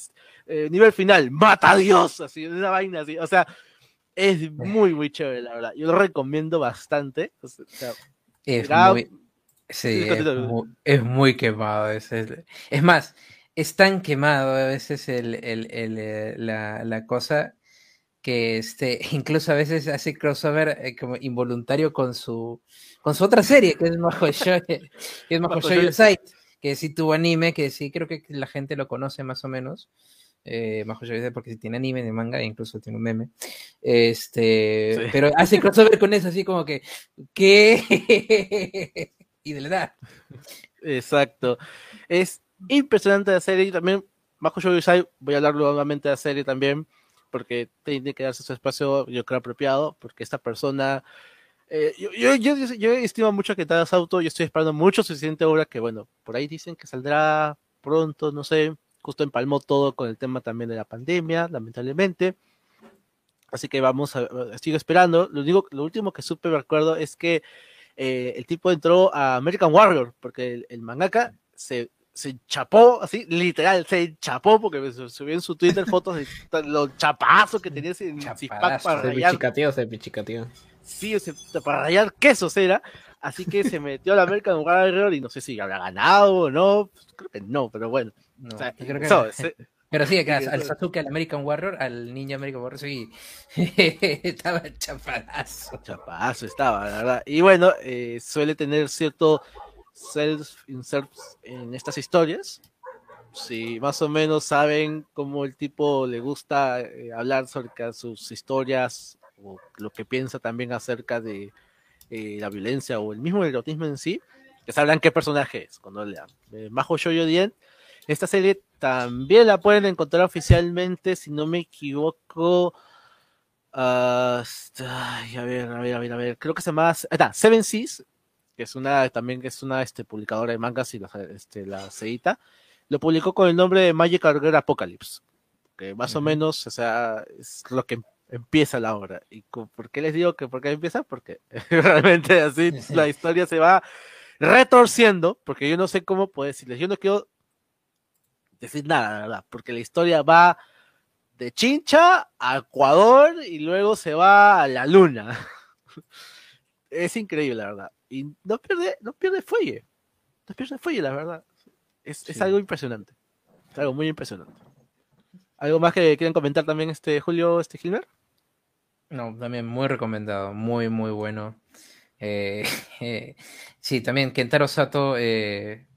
Speaker 2: Eh, nivel final, mata a Dios, así, una vaina así. O sea, es muy, muy chévere, la verdad. Yo lo recomiendo bastante.
Speaker 3: es, muy, sí, es, muy, quemado. Es, es, más, es tan quemado a veces el, el, el, eh, la, la cosa que este, incluso a veces hace crossover eh, como involuntario con su, con su otra serie, que es Majo que es Majo Site, que sí tuvo anime, que sí creo que la gente lo conoce más o menos. Eh, Majo porque si tiene anime de manga, incluso tiene un meme. Este, pero hace crossover con eso, así como que, ¿qué? y de la edad.
Speaker 2: Exacto. Es impresionante la serie. También, Majo Site, voy a hablar nuevamente de la serie también porque tiene que darse su espacio, yo creo, apropiado, porque esta persona, eh, yo, yo, yo, yo, estimo mucho que das auto, yo estoy esperando mucho suficiente obra que, bueno, por ahí dicen que saldrá pronto, no sé, justo empalmó todo con el tema también de la pandemia, lamentablemente. Así que vamos a, sigo esperando. Lo, único, lo último que supe, recuerdo, es que eh, el tipo entró a American Warrior, porque el, el mangaka se se chapó, así, literal, se chapó porque subió en su Twitter fotos de los chapazos que tenía ese
Speaker 1: para rayar. Se pichicateó,
Speaker 2: Sí, para rayar quesos era. Así que se metió a la American Warrior y no sé si habrá ganado o no. Creo que no, pero bueno.
Speaker 3: pero sí, al Sasuke, al American Warrior, al Ninja American Warrior, sí. estaba chapadazo.
Speaker 2: Chapadazo estaba, la verdad. Y bueno, eh, suele tener cierto self-inserts en estas historias. Si más o menos saben cómo el tipo le gusta eh, hablar sobre sus historias o lo que piensa también acerca de eh, la violencia o el mismo erotismo en sí, Ya sabrán qué personaje es cuando lean. Eh, Majo Shoujo Dien. Esta serie también la pueden encontrar oficialmente, si no me equivoco. Uh, a ver, a ver, a ver, a ver. Creo que se llama ah, Seven Seas, que es una también que es una este, publicadora de mangas y la, este, la. Lo publicó con el nombre de Magic Girl Apocalypse, que más o menos, o sea, es lo que empieza la obra. ¿Y por qué les digo que por qué empieza? Porque realmente así la historia se va retorciendo, porque yo no sé cómo puedo decirles, yo no quiero decir nada, la verdad, porque la historia va de Chincha a Ecuador y luego se va a la luna. es increíble, la verdad. Y no pierde, no pierde fuelle. No pierde fuelle, la verdad. Es, algo impresionante. Es algo muy impresionante. ¿Algo más que quieren comentar también, este Julio, este Gilmer?
Speaker 3: No, también muy recomendado, muy, muy bueno. Eh, eh, sí, también Kentaro Sato, eh,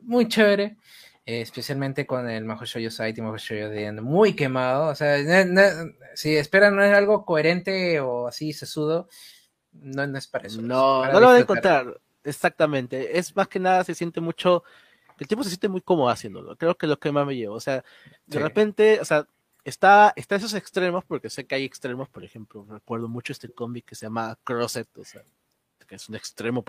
Speaker 3: muy chévere, especialmente con el Mahoshoyo Site y Mahoshoyo de muy quemado. O sea, si esperan no es algo coherente o así sesudo, no, no es para eso.
Speaker 2: No, no lo van a encontrar, exactamente. Es más que nada, se siente mucho el tipo se siente muy cómodo haciéndolo. Creo que es lo que más me llevo. O sea, de repente, o sea, está, está esos extremos, porque sé que hay extremos, por ejemplo, recuerdo mucho este cómic que se llama Crosset, o sea, que es un extremo para